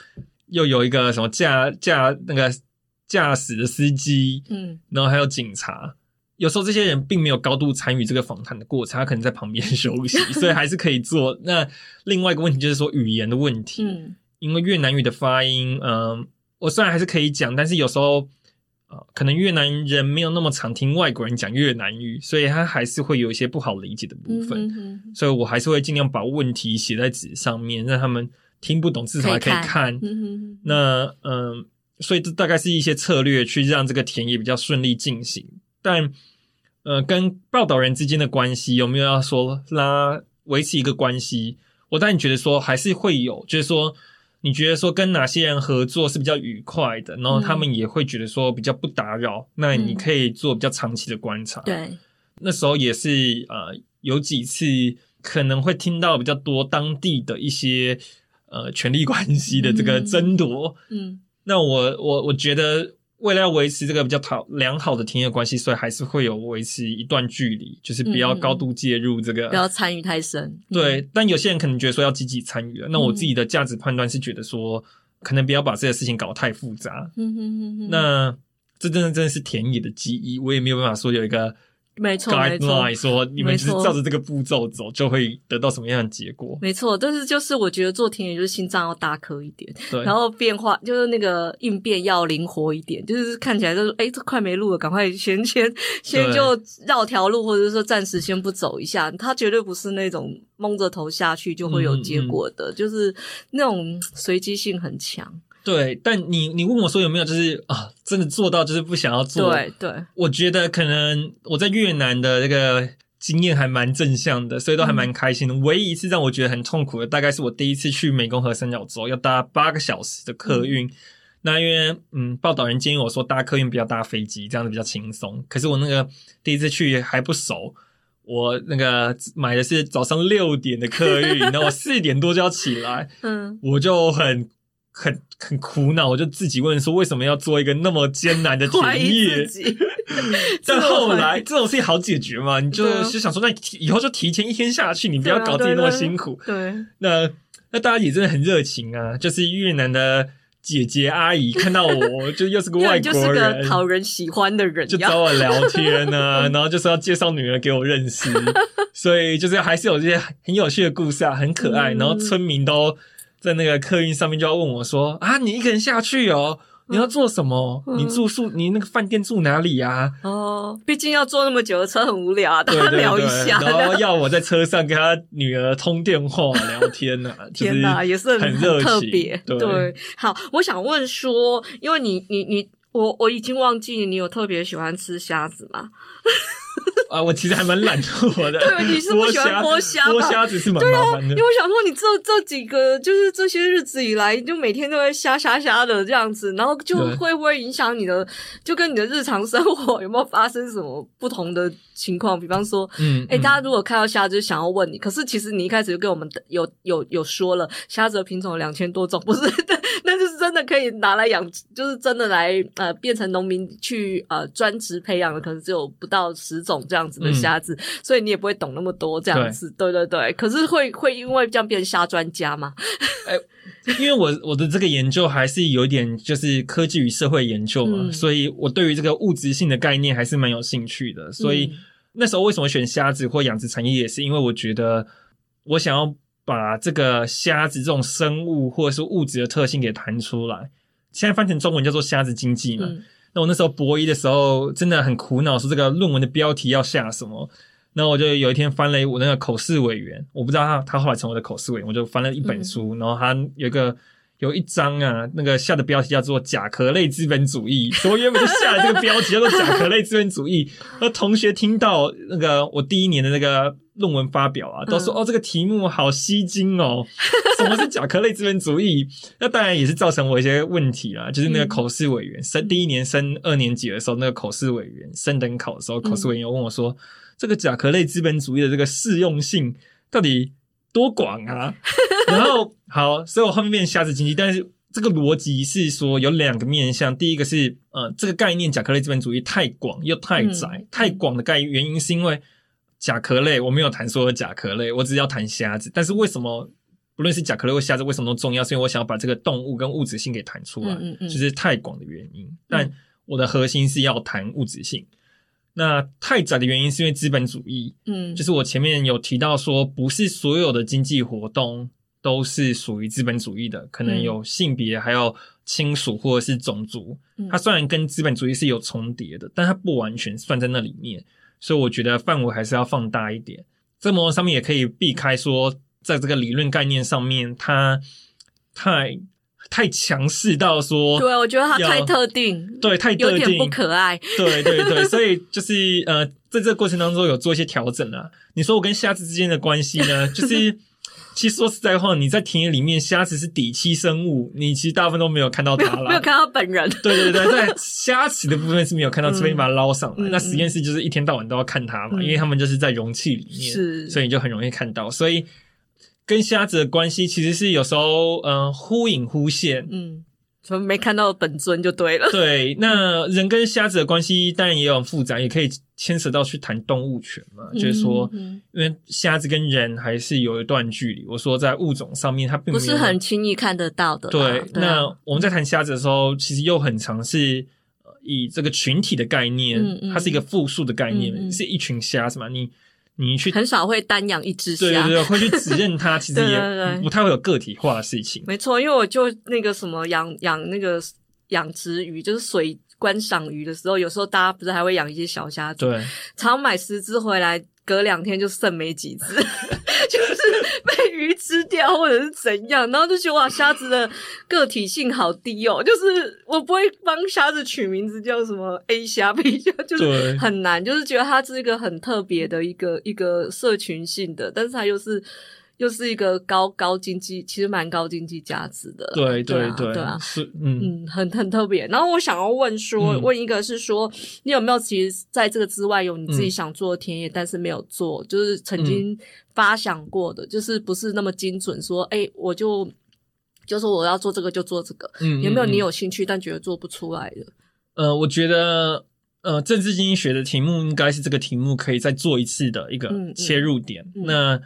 又有一个什么驾驾那个驾驶的司机，嗯，然后还有警察。有时候这些人并没有高度参与这个访谈的过程，他可能在旁边 休息，所以还是可以做。那另外一个问题就是说语言的问题，嗯，因为越南语的发音，嗯、呃，我虽然还是可以讲，但是有时候。可能越南人没有那么常听外国人讲越南语，所以他还是会有一些不好理解的部分。嗯、哼哼，所以我还是会尽量把问题写在纸上面，让他们听不懂至少还可以看。以看嗯、哼哼，那嗯，所以这大概是一些策略去让这个田野比较顺利进行。但呃，跟报道人之间的关系有没有要说拉维持一个关系？我当然觉得说还是会有，就是说。你觉得说跟哪些人合作是比较愉快的，然后他们也会觉得说比较不打扰，嗯、那你可以做比较长期的观察。对，那时候也是呃有几次可能会听到比较多当地的一些呃权力关系的这个争夺。嗯，嗯，那我我我觉得。为了要维持这个比较讨良好的田野关系，所以还是会有维持一段距离，就是不要高度介入这个，嗯、不要参与太深。对，嗯、但有些人可能觉得说要积极参与，那我自己的价值判断是觉得说，嗯、可能不要把这些事情搞得太复杂。嗯哼哼哼。那这真的真的是田野的记忆，我也没有办法说有一个。没错，没错。说你们就是照着这个步骤走，就会得到什么样的结果？没错，但是就是我觉得做田野就是心脏要大颗一点，对，然后变化就是那个应变要灵活一点，就是看起来就是哎，这快没路了，赶快先 先先就绕条路，或者说暂时先不走一下。它绝对不是那种蒙着头下去就会有结果的，嗯嗯，就是那种随机性很强。对，但你你问我说有没有就是啊，真的做到就是不想要做？对对，我觉得可能我在越南的这个经验还蛮正向的，所以都还蛮开心的。嗯、唯一一次让我觉得很痛苦的，大概是我第一次去湄公河三角洲，要搭八个小时的客运。嗯、那因为嗯，报道人建议我说搭客运不要搭飞机，这样子比较轻松。可是我那个第一次去还不熟，我那个买的是早上六点的客运，然后我四点多就要起来，嗯，我就很。很很苦恼，我就自己问说，为什么要做一个那么艰难的 田野？但后来这种事情好解决嘛？你就就想说，那以后就提前一天下去，你不要搞自己那么辛苦。对，对，对，那那大家也真的很热情啊！就是越南的姐姐阿姨看到我，就又是个外国人，讨人喜欢的人，就找我聊天啊，然后就是要介绍女儿给我认识，所以就是还是有这些很有趣的故事啊，很可爱。然后村民都。在那个客运上面就要问我说啊，你一个人下去哦？你要做什么？嗯、你住宿，你那个饭店住哪里呀、啊？哦，毕竟要坐那么久的车很无聊啊，大家聊一下。对对对，然后要我在车上跟他女儿通电话聊天呢、啊。天哪，也是很热情，特别。对，对，好，我想问说，因为你你你，我我已经忘记你有特别喜欢吃虾子吗？啊，我其实还蛮懒惰的。对，你是不喜欢剥虾？剥虾子是蛮麻烦的。对啊，因为我想说，你这这几个就是这些日子以来，就每天都在虾虾虾的这样子，然后就会不会影响你的，就跟你的日常生活有没有发生什么不同的情况？比方说，嗯，哎、欸，大家如果看到虾子就想要问你，可是其实你一开始就跟我们有有有说了，虾子的品种有两千多种，不是？那就是真的可以拿来养，就是真的来呃变成农民去呃专职培养的，可能只有不到十种这样子的虾子，嗯、所以你也不会懂那么多这样子。对，对对对，可是会会因为这样变虾专家吗？哎、欸，因为我我的这个研究还是有一点就是科技与社会研究嘛，嗯、所以我对于这个物质性的概念还是蛮有兴趣的。所以那时候为什么选虾子或养殖产业，也是因为我觉得我想要。把这个虾子这种生物或者是物质的特性给谈出来，现在翻成中文叫做虾子经济嘛。嗯、那我那时候博一的时候真的很苦恼，说这个论文的标题要下什么。那我就有一天翻了我那个口试委员，我不知道他他后来成为了口试委员，我就翻了一本书，嗯、然后他有一个有一章啊，那个下的标题叫做“甲壳类资本主义”，所以我原本就下了这个标题叫做“甲壳类资本主义”。那同学听到那个我第一年的那个。论文发表啊，都说哦，这个题目好吸睛哦。什么是甲壳类资本主义？那当然也是造成我一些问题啦。就是那个口试委员升第一年升二年级的时候，那个口试委员升等考的时候，口试委员又问我说：“这个甲壳类资本主义的这个适用性到底多广啊？” 然后好，所以我后面变虾子经济，但是这个逻辑是说有两个面向。第一个是呃，这个概念甲壳类资本主义太广又太窄，太广的概念原因是因为。甲壳类，我没有谈所有甲壳类，我只是要谈虾子。但是为什么不论是甲壳类或虾子，为什么都重要？是因为我想要把这个动物跟物质性给谈出来，嗯嗯嗯，就是太广的原因。但我的核心是要谈物质性。那太窄的原因是因为资本主义，嗯，就是我前面有提到说，不是所有的经济活动都是属于资本主义的，可能有性别，还有亲属或者是种族。嗯它虽然跟资本主义是有重叠的，但它不完全算在那里面。所以我觉得范围还是要放大一点，这模上面也可以避开说，在这个理论概念上面，它太太强势到说，对，我觉得他太特定，对，太特定，有点不可爱，对对对，所以就是呃，在这个过程当中有做一些调整啊。你说我跟虾子之间的关系呢，就是。其实说实在话，你在田野里面，虾子是底栖生物，你其实大部分都没有看到它了，没有看到本人。对对对，在 虾子的部分是没有看到，除非你把它捞上来。嗯、那实验室就是一天到晚都要看它嘛，嗯、因为他们就是在容器里面，是，所以你就很容易看到。所以跟虾子的关系其实是有时候嗯、呃、忽隐忽现，嗯。什么没看到本尊就对了。对，那人跟虾子的关系当然也有很复杂，也可以牵扯到去谈动物权嘛。嗯、就是说，因为虾子跟人还是有一段距离。我说在物种上面，它并不是很轻易看得到的。对，那我们在谈虾子的时候，其实又很常是以这个群体的概念，嗯嗯、它是一个复数的概念，是一群虾子嘛？你。你去很少会单养一只虾，对对对，会去指认它，其实也不太会有个体化的事情。没错，因为我就那个什么养养那个养殖鱼，就是水观赏鱼的时候，有时候大家不是还会养一些小虾子，对，常买十只回来，隔两天就剩没几只。就是被鱼吃掉或者是怎样，然后就觉得哇，虾子的个体性好低哦，就是我不会帮虾子取名字叫什么 A 虾 B 虾，就是很难，就是觉得它是一个很特别的一个一个社群性的，但是它又是。又是一个高高经济，其实蛮高经济价值的。对对对，对啊，是嗯嗯，很很特别。然后我想要问说，嗯、问一个是说，你有没有其实在这个之外有你自己想做的田野，嗯、但是没有做，就是曾经发想过的，嗯、就是不是那么精准说，哎，我就就说我要做这个就做这个。嗯，有没有你有兴趣但觉得做不出来的？呃，我觉得呃，政治经济学的题目应该是这个题目可以再做一次的一个切入点。嗯嗯、那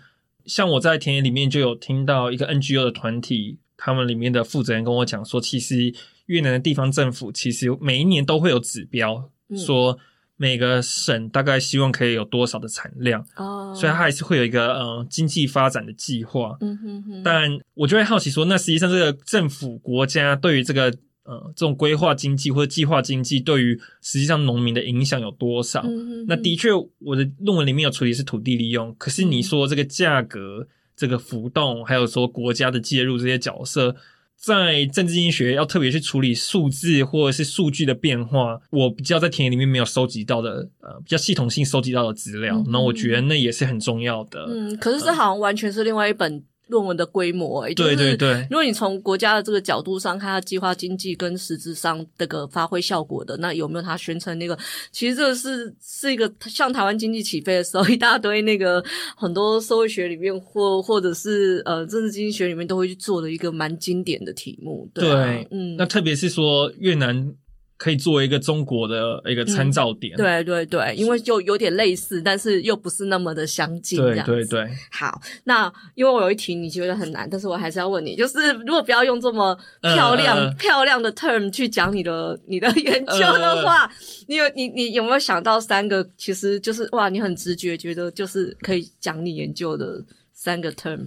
像我在田野里面就有听到一个 NGO 的团体，他们里面的负责人跟我讲说，其实越南的地方政府其实每一年都会有指标，嗯、说每个省大概希望可以有多少的产量，哦，所以它还是会有一个呃经济发展的计划。嗯哼哼。但我就会好奇说，那实际上这个政府国家对于这个。呃，这种规划经济或者计划经济对于实际上农民的影响有多少？那的确，我的论文里面有处理是土地利用。可是你说这个价格、嗯、这个浮动，还有说国家的介入这些角色，在政治经济学要特别去处理数字或者是数据的变化，我比较在田野里面没有收集到的，呃，比较系统性收集到的资料。那、我觉得那也是很重要的。嗯，可是这好像完全是另外一本。论文的规模、欸，对对对，如果你从国家的这个角度上看，它计划经济跟实质上这个发挥效果的，那有没有它宣称那个？其实这个是是一个像台湾经济起飞的时候，一大堆那个很多社会学里面或或者是呃政治经济学里面都会去做的一个蛮经典的题目。对，啊、对，嗯，那特别是说越南。可以作为一个中国的一个参照点，嗯，对对对，因为就有点类似，但是又不是那么的相近，对对对。好，那因为我有一题你觉得很难，但是我还是要问你，就是如果不要用这么漂亮、呃、漂亮的 term 去讲你的 你的研究的话，呃、你有你你有没有想到三个？其实就是哇，你很直觉觉得就是可以讲你研究的三个 term。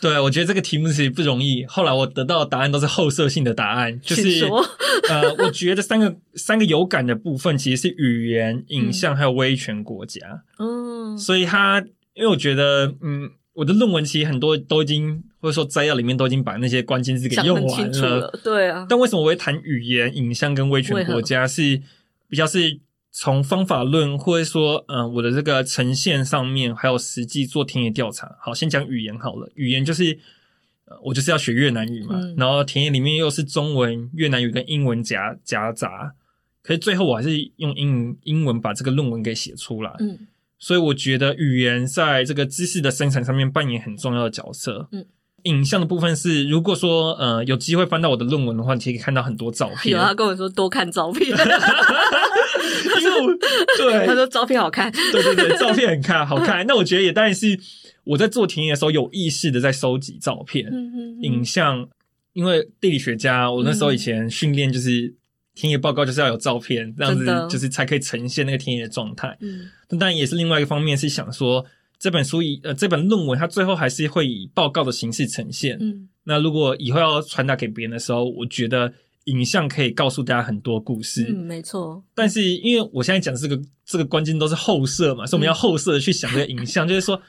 对，我觉得这个题目其实不容易。后来我得到的答案都是后设性的答案，就是呃，我觉得三个 三个有感的部分其实是语言、影像还有威权国家。嗯，所以他因为我觉得，嗯，我的论文其实很多都已经或者说摘要里面都已经把那些关键字给用完了，了。对啊，但为什么我会谈语言、影像跟威权国家是比较是？从方法论或者说，嗯、呃，我的这个呈现上面，还有实际做田野调查。好，先讲语言好了。语言就是，呃，我就是要学越南语嘛。嗯、然后田野里面又是中文、越南语跟英文夹夹杂。可是最后我还是用英英文把这个论文给写出来。嗯。所以我觉得语言在这个知识的生产上面扮演很重要的角色。嗯。影像的部分是，如果说呃有机会翻到我的论文的话，你可以看到很多照片。有他跟我说多看照片。对，他说照片好看，对对对，照片很看好看。那我觉得也当然是我在做田野的时候有意识的在收集照片、影像，因为地理学家，我那时候以前训练就是田野报告就是要有照片，这样子就是才可以呈现那个田野的状态。嗯，但当然也是另外一个方面是想说这本书以呃这本论文它最后还是会以报告的形式呈现。嗯，那如果以后要传达给别人的时候，我觉得。影像可以告诉大家很多故事，嗯，没错。但是因为我现在讲的这个这个关键都是后设嘛，所以我们要后设的去想这个影像，嗯、就是说，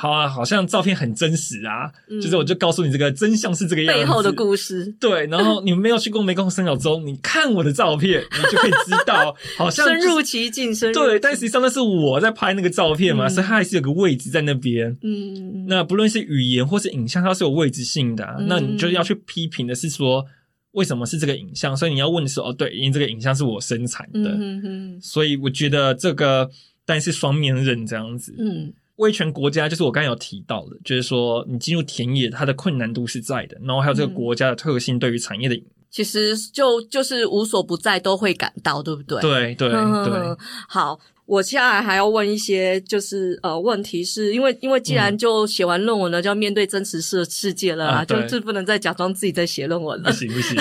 好啊，好像照片很真实啊，嗯、就是我就告诉你这个真相是这个样子，背后的故事。对，然后你们没有去过湄公三角洲，你看我的照片，你就可以知道，好像、就是、深入其境，深入。对，但实际上那是我在拍那个照片嘛，嗯、所以它还是有个位置在那边。嗯，那不论是语言或是影像，它是有位置性的、啊，嗯、那你就要去批评的是说。为什么是这个影像？所以你要问的是哦，对，因为这个影像是我生产的，嗯、哼哼所以我觉得这个但是双面刃这样子。嗯，威权国家就是我刚才有提到的，就是说你进入田野，它的困难度是在的，然后还有这个国家的特性对于产业的，其实就就是无所不在都会感到，对不对？对对对，好。我接下来还要问一些，就是呃，问题是因为因为既然就写完论文了，嗯、就要面对真实世世界了啊，啊就是不能再假装自己在写论文了。不行不行，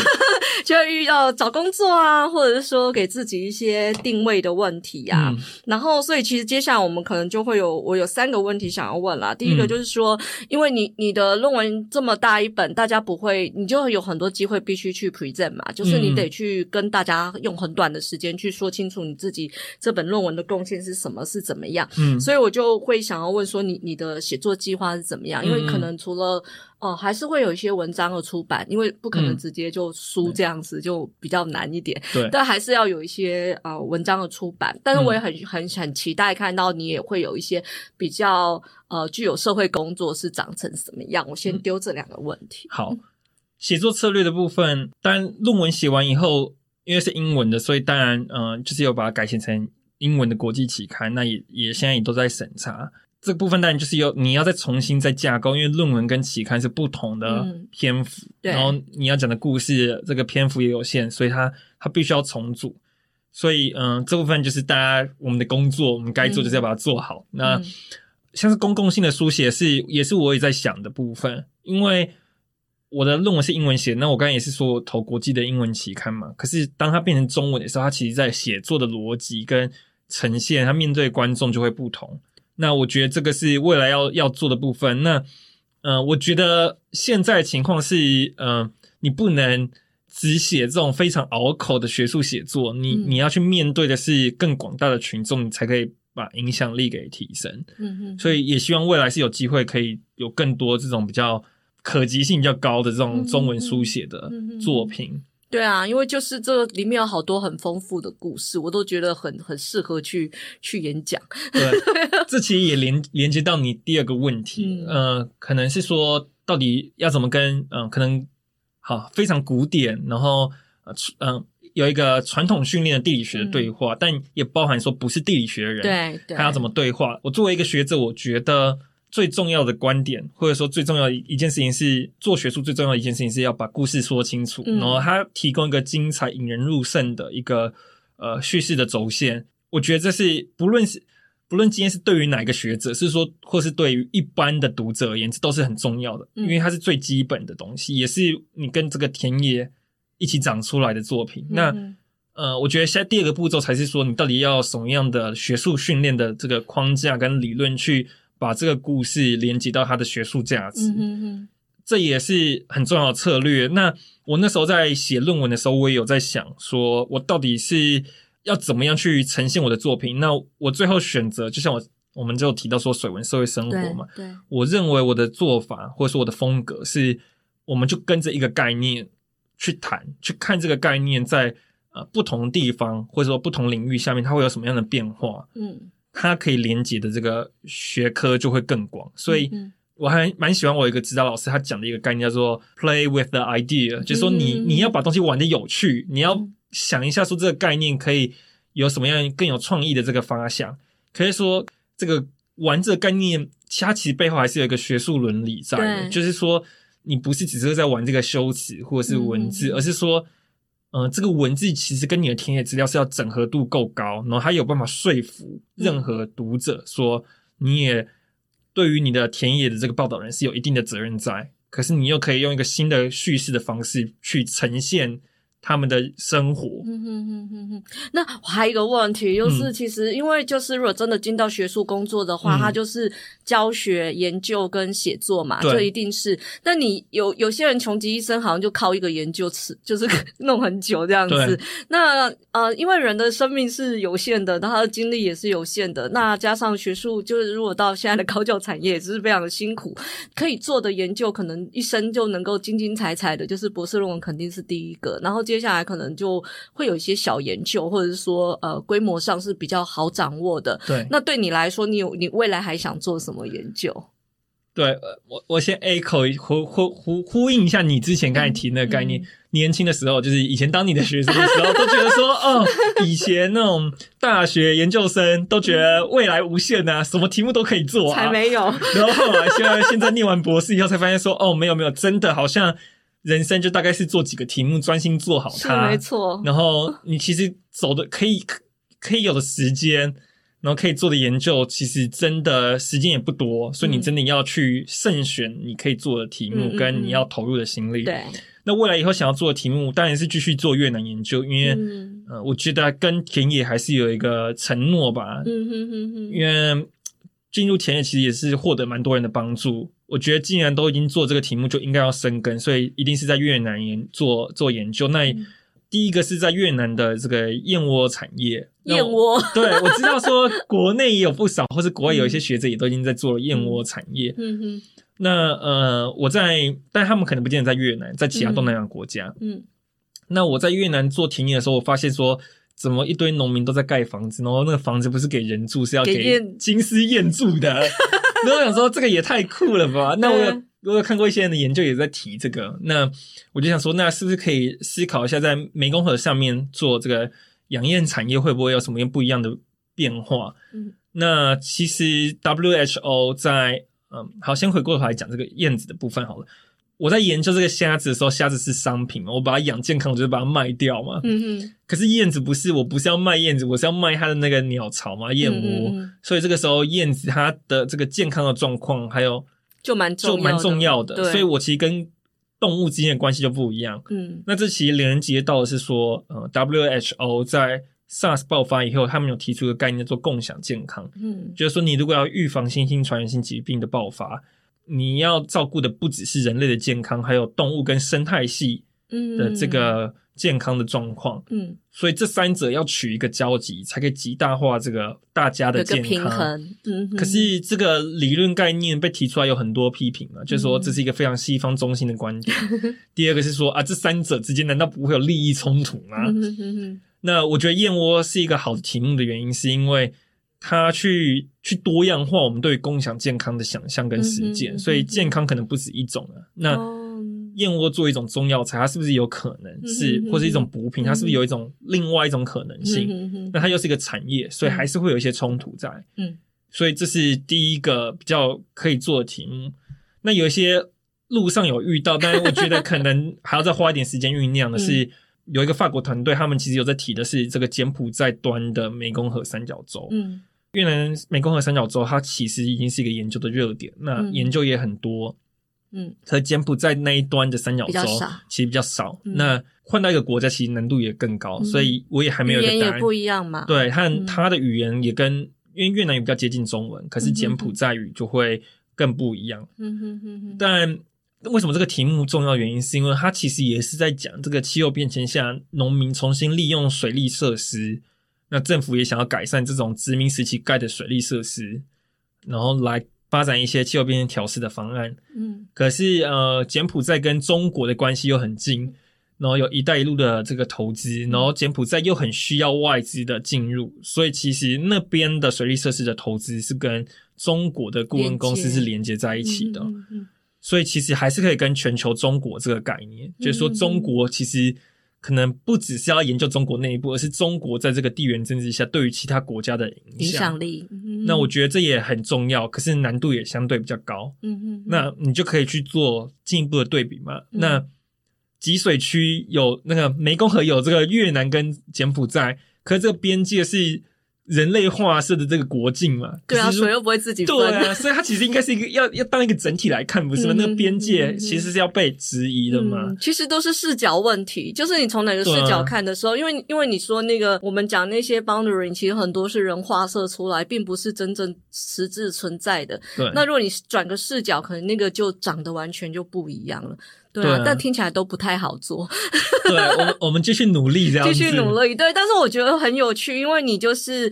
就会遇到找工作啊，或者是说给自己一些定位的问题啊。嗯、然后，所以其实接下来我们可能就会有我有三个问题想要问啦。第一个就是说，嗯、因为你你的论文这么大一本，大家不会，你就有很多机会必须去 present 嘛，就是你得去跟大家用很短的时间去说清楚你自己这本论文的贡献是什么，是怎么样。嗯，所以我就会想要问说你，你你的写作计划是怎么样？因为可能除了哦、呃，还是会有一些文章的出版，因为不可能直接就书这样子，就比较难一点。对，但还是要有一些呃文章的出版。但是我也很很很期待看到你也会有一些比较呃具有社会工作是长成什么样。我先丢这两个问题。好，写作策略的部分，当然论文写完以后，因为是英文的，所以当然嗯、呃，就是有把它改写成英文的国际期刊，那也也现在也都在审查。这个部分当然就是有你要再重新再架构，因为论文跟期刊是不同的篇幅，嗯、然后你要讲的故事这个篇幅也有限，所以它它必须要重组。所以嗯，这部分就是大家我们的工作，我们该做就是要把它做好。嗯、那像是公共性的书写是也是我也在想的部分，因为我的论文是英文写，那我刚才也是说投国际的英文期刊嘛，可是当它变成中文的时候，它其实在写作的逻辑跟呈现，它面对观众就会不同。那我觉得这个是未来要要做的部分。那，呃，我觉得现在的情况是，呃，你不能只写这种非常拗口的学术写作，你你要去面对的是更广大的群众，你才可以把影响力给提升。嗯哼。所以也希望未来是有机会可以有更多这种比较可及性比较高的这种中文书写的作品。对啊，因为就是这里面有好多很丰富的故事，我都觉得很很适合去去演讲。对，这其实也连连接到你第二个问题，嗯、呃，可能是说到底要怎么跟嗯、呃，可能好非常古典，然后嗯、呃，有一个传统训练的地理学的对话，嗯、但也包含说不是地理学的人，对，对他要怎么对话？我作为一个学者，我觉得。最重要的观点，或者说最重要的一件事情是做学术最重要的一件事情是要把故事说清楚，嗯、然后它提供一个精彩、引人入胜的一个呃叙事的轴线。我觉得这是不论是不论今天是对于哪个学者，是说或是对于一般的读者而言，这都是很重要的，因为它是最基本的东西，也是你跟这个田野一起长出来的作品。嗯、那呃，我觉得现在第二个步骤才是说，你到底要什么样的学术训练的这个框架跟理论去。把这个故事连接到它的学术价值，这也是很重要的策略。那我那时候在写论文的时候，我也有在想，说我到底是要怎么样去呈现我的作品。那我最后选择，就像我我们就提到说水文社会生活嘛，对，对，我认为我的做法或者说我的风格是，我们就跟着一个概念去谈，去看这个概念在呃不同地方或者说不同领域下面，它会有什么样的变化，嗯。它可以连接的这个学科就会更广，所以我还蛮喜欢我一个指导老师他讲的一个概念叫做 “play with the idea”，就是说你你要把东西玩的有趣，你要想一下说这个概念可以有什么样更有创意的这个发想。可以说这个玩这个概念，它其实背后还是有一个学术伦理在的，就是说你不是只是在玩这个修辞或者是文字，而是说。嗯、呃，这个文字其实跟你的田野资料是要整合度够高，然后它有办法说服任何读者说，你也对于你的田野的这个报道人是有一定的责任在，可是你又可以用一个新的叙事的方式去呈现。他们的生活。嗯哼哼哼哼。那还有一个问题，就是其实因为就是如果真的进到学术工作的话，嗯、它就是教学、研究跟写作嘛，这一定是。但你有有些人穷极一生，好像就靠一个研究吃，就是 弄很久这样子。那呃，因为人的生命是有限的，他的精力也是有限的。那加上学术，就是如果到现在的高教产业，也是非常的辛苦，可以做的研究，可能一生就能够精精彩彩的，就是博士论文肯定是第一个，然后接。接下来可能就会有一些小研究，或者是说，呃，规模上是比较好掌握的。对，那对你来说，你有你未来还想做什么研究？对，我我先 echo 呼呼呼呼应一下你之前刚才提那个概念。嗯嗯、年轻的时候，就是以前当你的学生的时候，都觉得说，哦，以前那种大学研究生都觉得未来无限啊，什么题目都可以做啊，才没有。然后后来现在现在念完博士以后，才发现说，哦，没有没有，真的好像。人生就大概是做几个题目，专心做好它，没错。然后你其实走的可以，可以有的时间，然后可以做的研究，其实真的时间也不多，所以你真的要去慎选你可以做的题目，跟你要投入的心力。对、嗯。那未来以后想要做的题目，当然是继续做越南研究，因为、嗯、呃，我觉得跟田野还是有一个承诺吧。嗯哼哼哼。因为进入田野其实也是获得蛮多人的帮助。我觉得既然都已经做这个题目，就应该要生根，所以一定是在越南研做做研究。那、嗯、第一个是在越南的这个燕窝产业。燕窝。对，我知道说国内也有不少，或是国外有一些学者也都已经在做了燕窝产业。嗯哼。那呃，我在，但他们可能不见得在越南，在其他东南亚国家。嗯，嗯，那我在越南做田野的时候，我发现说，怎么一堆农民都在盖房子，然后那个房子不是给人住，是要给金丝燕住的。然后我想说，这个也太酷了吧？那我有我有看过一些人的研究，也在提这个。那我就想说，那是不是可以思考一下，在湄公河上面做这个养燕产业，会不会有什么样不一样的变化？嗯，那其实 WHO 在嗯，好，先回过头来讲这个燕子的部分好了。我在研究这个虾子的时候，虾子是商品嘛，我把它养健康，我就是把它卖掉嘛。嗯哼。可是燕子不是，我不是要卖燕子，我是要卖它的那个鸟巢嘛，燕窝。嗯嗯。所以这个时候燕子它的这个健康的状况，还有就蛮就蛮重要的。对。所以我其实跟动物之间的关系就不一样。嗯。那这其实连接到的是说，呃，WHO 在。SARS 爆发以后，他们有提出一个概念叫做共享健康。嗯，就是说，你如果要预防新兴传染性疾病的爆发，你要照顾的不只是人类的健康，还有动物跟生态系的这个健康的状况。嗯，所以这三者要取一个交集，才可以极大化这个大家的健康。平衡。嗯，可是这个理论概念被提出来有很多批评啊，就是说这是一个非常西方中心的观点。第二个是说啊，这三者之间难道不会有利益冲突吗？那我觉得燕窝是一个好的题目的原因，是因为它去去多样化我们对共享健康的想象跟实践，嗯嗯，所以健康可能不止一种了。那燕窝作为一种中药材，它是不是有可能是，或是一种补品，它是不是有一种另外一种可能性？那它又是一个产业，所以还是会有一些冲突在。嗯，所以这是第一个比较可以做的题目。那有一些路上有遇到，但是我觉得可能还要再花一点时间酝酿的是。有一个法国团队，他们其实有在提的是这个柬埔寨端的湄公河三角洲。嗯，越南湄公河三角洲，它其实已经是一个研究的热点，那研究也很多。嗯，和柬埔寨那一端的三角洲其实比较少。嗯、那换到一个国家，其实难度也更高，嗯、所以我也还没有一个答案。语言也不一样嘛？对，和它的语言也跟，因为越南语比较接近中文，可是柬埔寨语就会更不一样。嗯哼哼哼，但。为什么这个题目重要？原因是因为它其实也是在讲这个气候变迁下，农民重新利用水利设施，那政府也想要改善这种殖民时期盖的水利设施，然后来发展一些气候变迁调试的方案。嗯，可是呃，柬埔寨跟中国的关系又很近，然后有一带一路的这个投资，然后柬埔寨又很需要外资的进入，所以其实那边的水利设施的投资是跟中国的顾问公司是连接在一起的。嗯嗯所以其实还是可以跟全球中国这个概念，就是说中国其实可能不只是要研究中国内部，而是中国在这个地缘政治下对于其他国家的影响力。那我觉得这也很重要，可是难度也相对比较高。嗯嗯，那你就可以去做进一步的对比嘛。那集水区有那个湄公河有这个越南跟柬埔寨，可是这个边界是。人类画设的这个国境嘛，对啊，水又不会自己分，对啊，所以它其实应该是一个要要当一个整体来看，不是吗？嗯、那个边界其实是要被质疑的嘛、嗯。其实都是视角问题，就是你从哪个视角看的时候，啊、因为因为你说那个我们讲那些 boundary，其实很多是人画设出来，并不是真正实质存在的。对，那如果你转个视角，可能那个就长得完全就不一样了。对啊，对啊，但听起来都不太好做。对，我们我们继续努力，这样继续努力。对，但是我觉得很有趣，因为你就是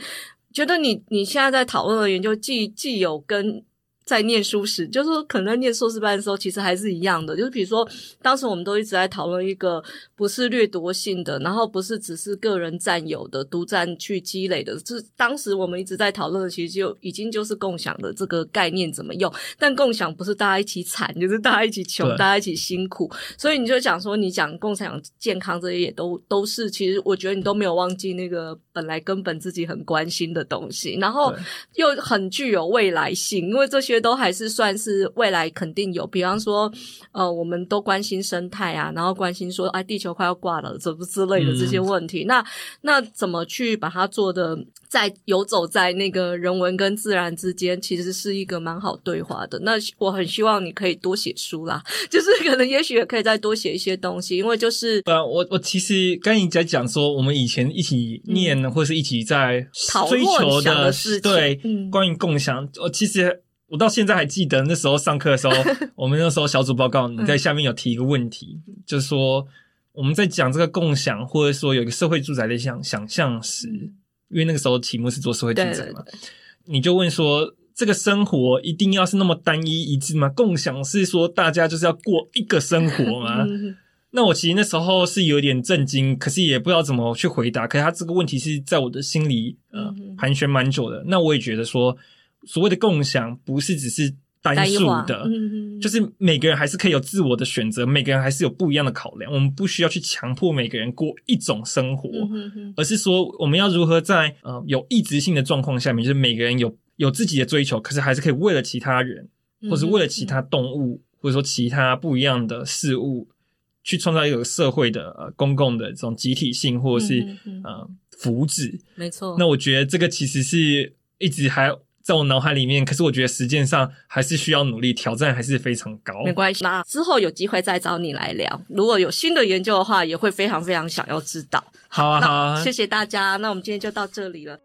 觉得你你现在在讨论的研究既既有跟。在念书时，就是说可能在念硕士班的时候，其实还是一样的。就是比如说，当时我们都一直在讨论一个不是掠夺性的，然后不是只是个人占有的、独占去积累的。是当时我们一直在讨论的，其实就已经就是共享的这个概念怎么用。但共享不是大家一起惨，就是大家一起穷，大家一起辛苦。所以你就讲说，你讲共享健康这些也都都是，其实我觉得你都没有忘记那个本来根本自己很关心的东西，然后又很具有未来性，因为这些。些都还是算是未来肯定有。比方说，呃，我们都关心生态啊，然后关心说，哎，地球快要挂了，怎么之类的这些问题。嗯、那那怎么去把它做的在游走在那个人文跟自然之间，其实是一个蛮好对话的。那我很希望你可以多写书啦，就是可能也许也可以再多写一些东西，因为就是呃，我我其实刚你在讲说，我们以前一起念、嗯、或是一起在追求的，的事情对，嗯、关于共享，我其实我到现在还记得那时候上课的时候，我们那时候小组报告你在下面有提一个问题，嗯、就是说我们在讲这个共享或者说有一个社会住宅的想想象时，因为那个时候题目是做社会住宅嘛，你就问说。这个生活一定要是那么单一一致吗？共享是说大家就是要过一个生活吗？那我其实那时候是有点震惊，可是也不知道怎么去回答。可是他这个问题是在我的心里呃盘旋蛮久的。那我也觉得说，所谓的共享不是只是单数的，就是每个人还是可以有自我的选择，每个人还是有不一样的考量。我们不需要去强迫每个人过一种生活，而是说我们要如何在呃有异质性的状况下面，就是每个人有。有自己的追求，可是还是可以为了其他人，或是为了其他动物，嗯、或者说其他不一样的事物，去创造一个社会的呃公共的这种集体性，或者是、呃福祉。没错。那我觉得这个其实是一直还在我脑海里面，可是我觉得实践上还是需要努力，挑战还是非常高。没关系，那之后有机会再找你来聊。如果有新的研究的话，也会非常非常想要知道。好啊，好啊，谢谢大家。那我们今天就到这里了。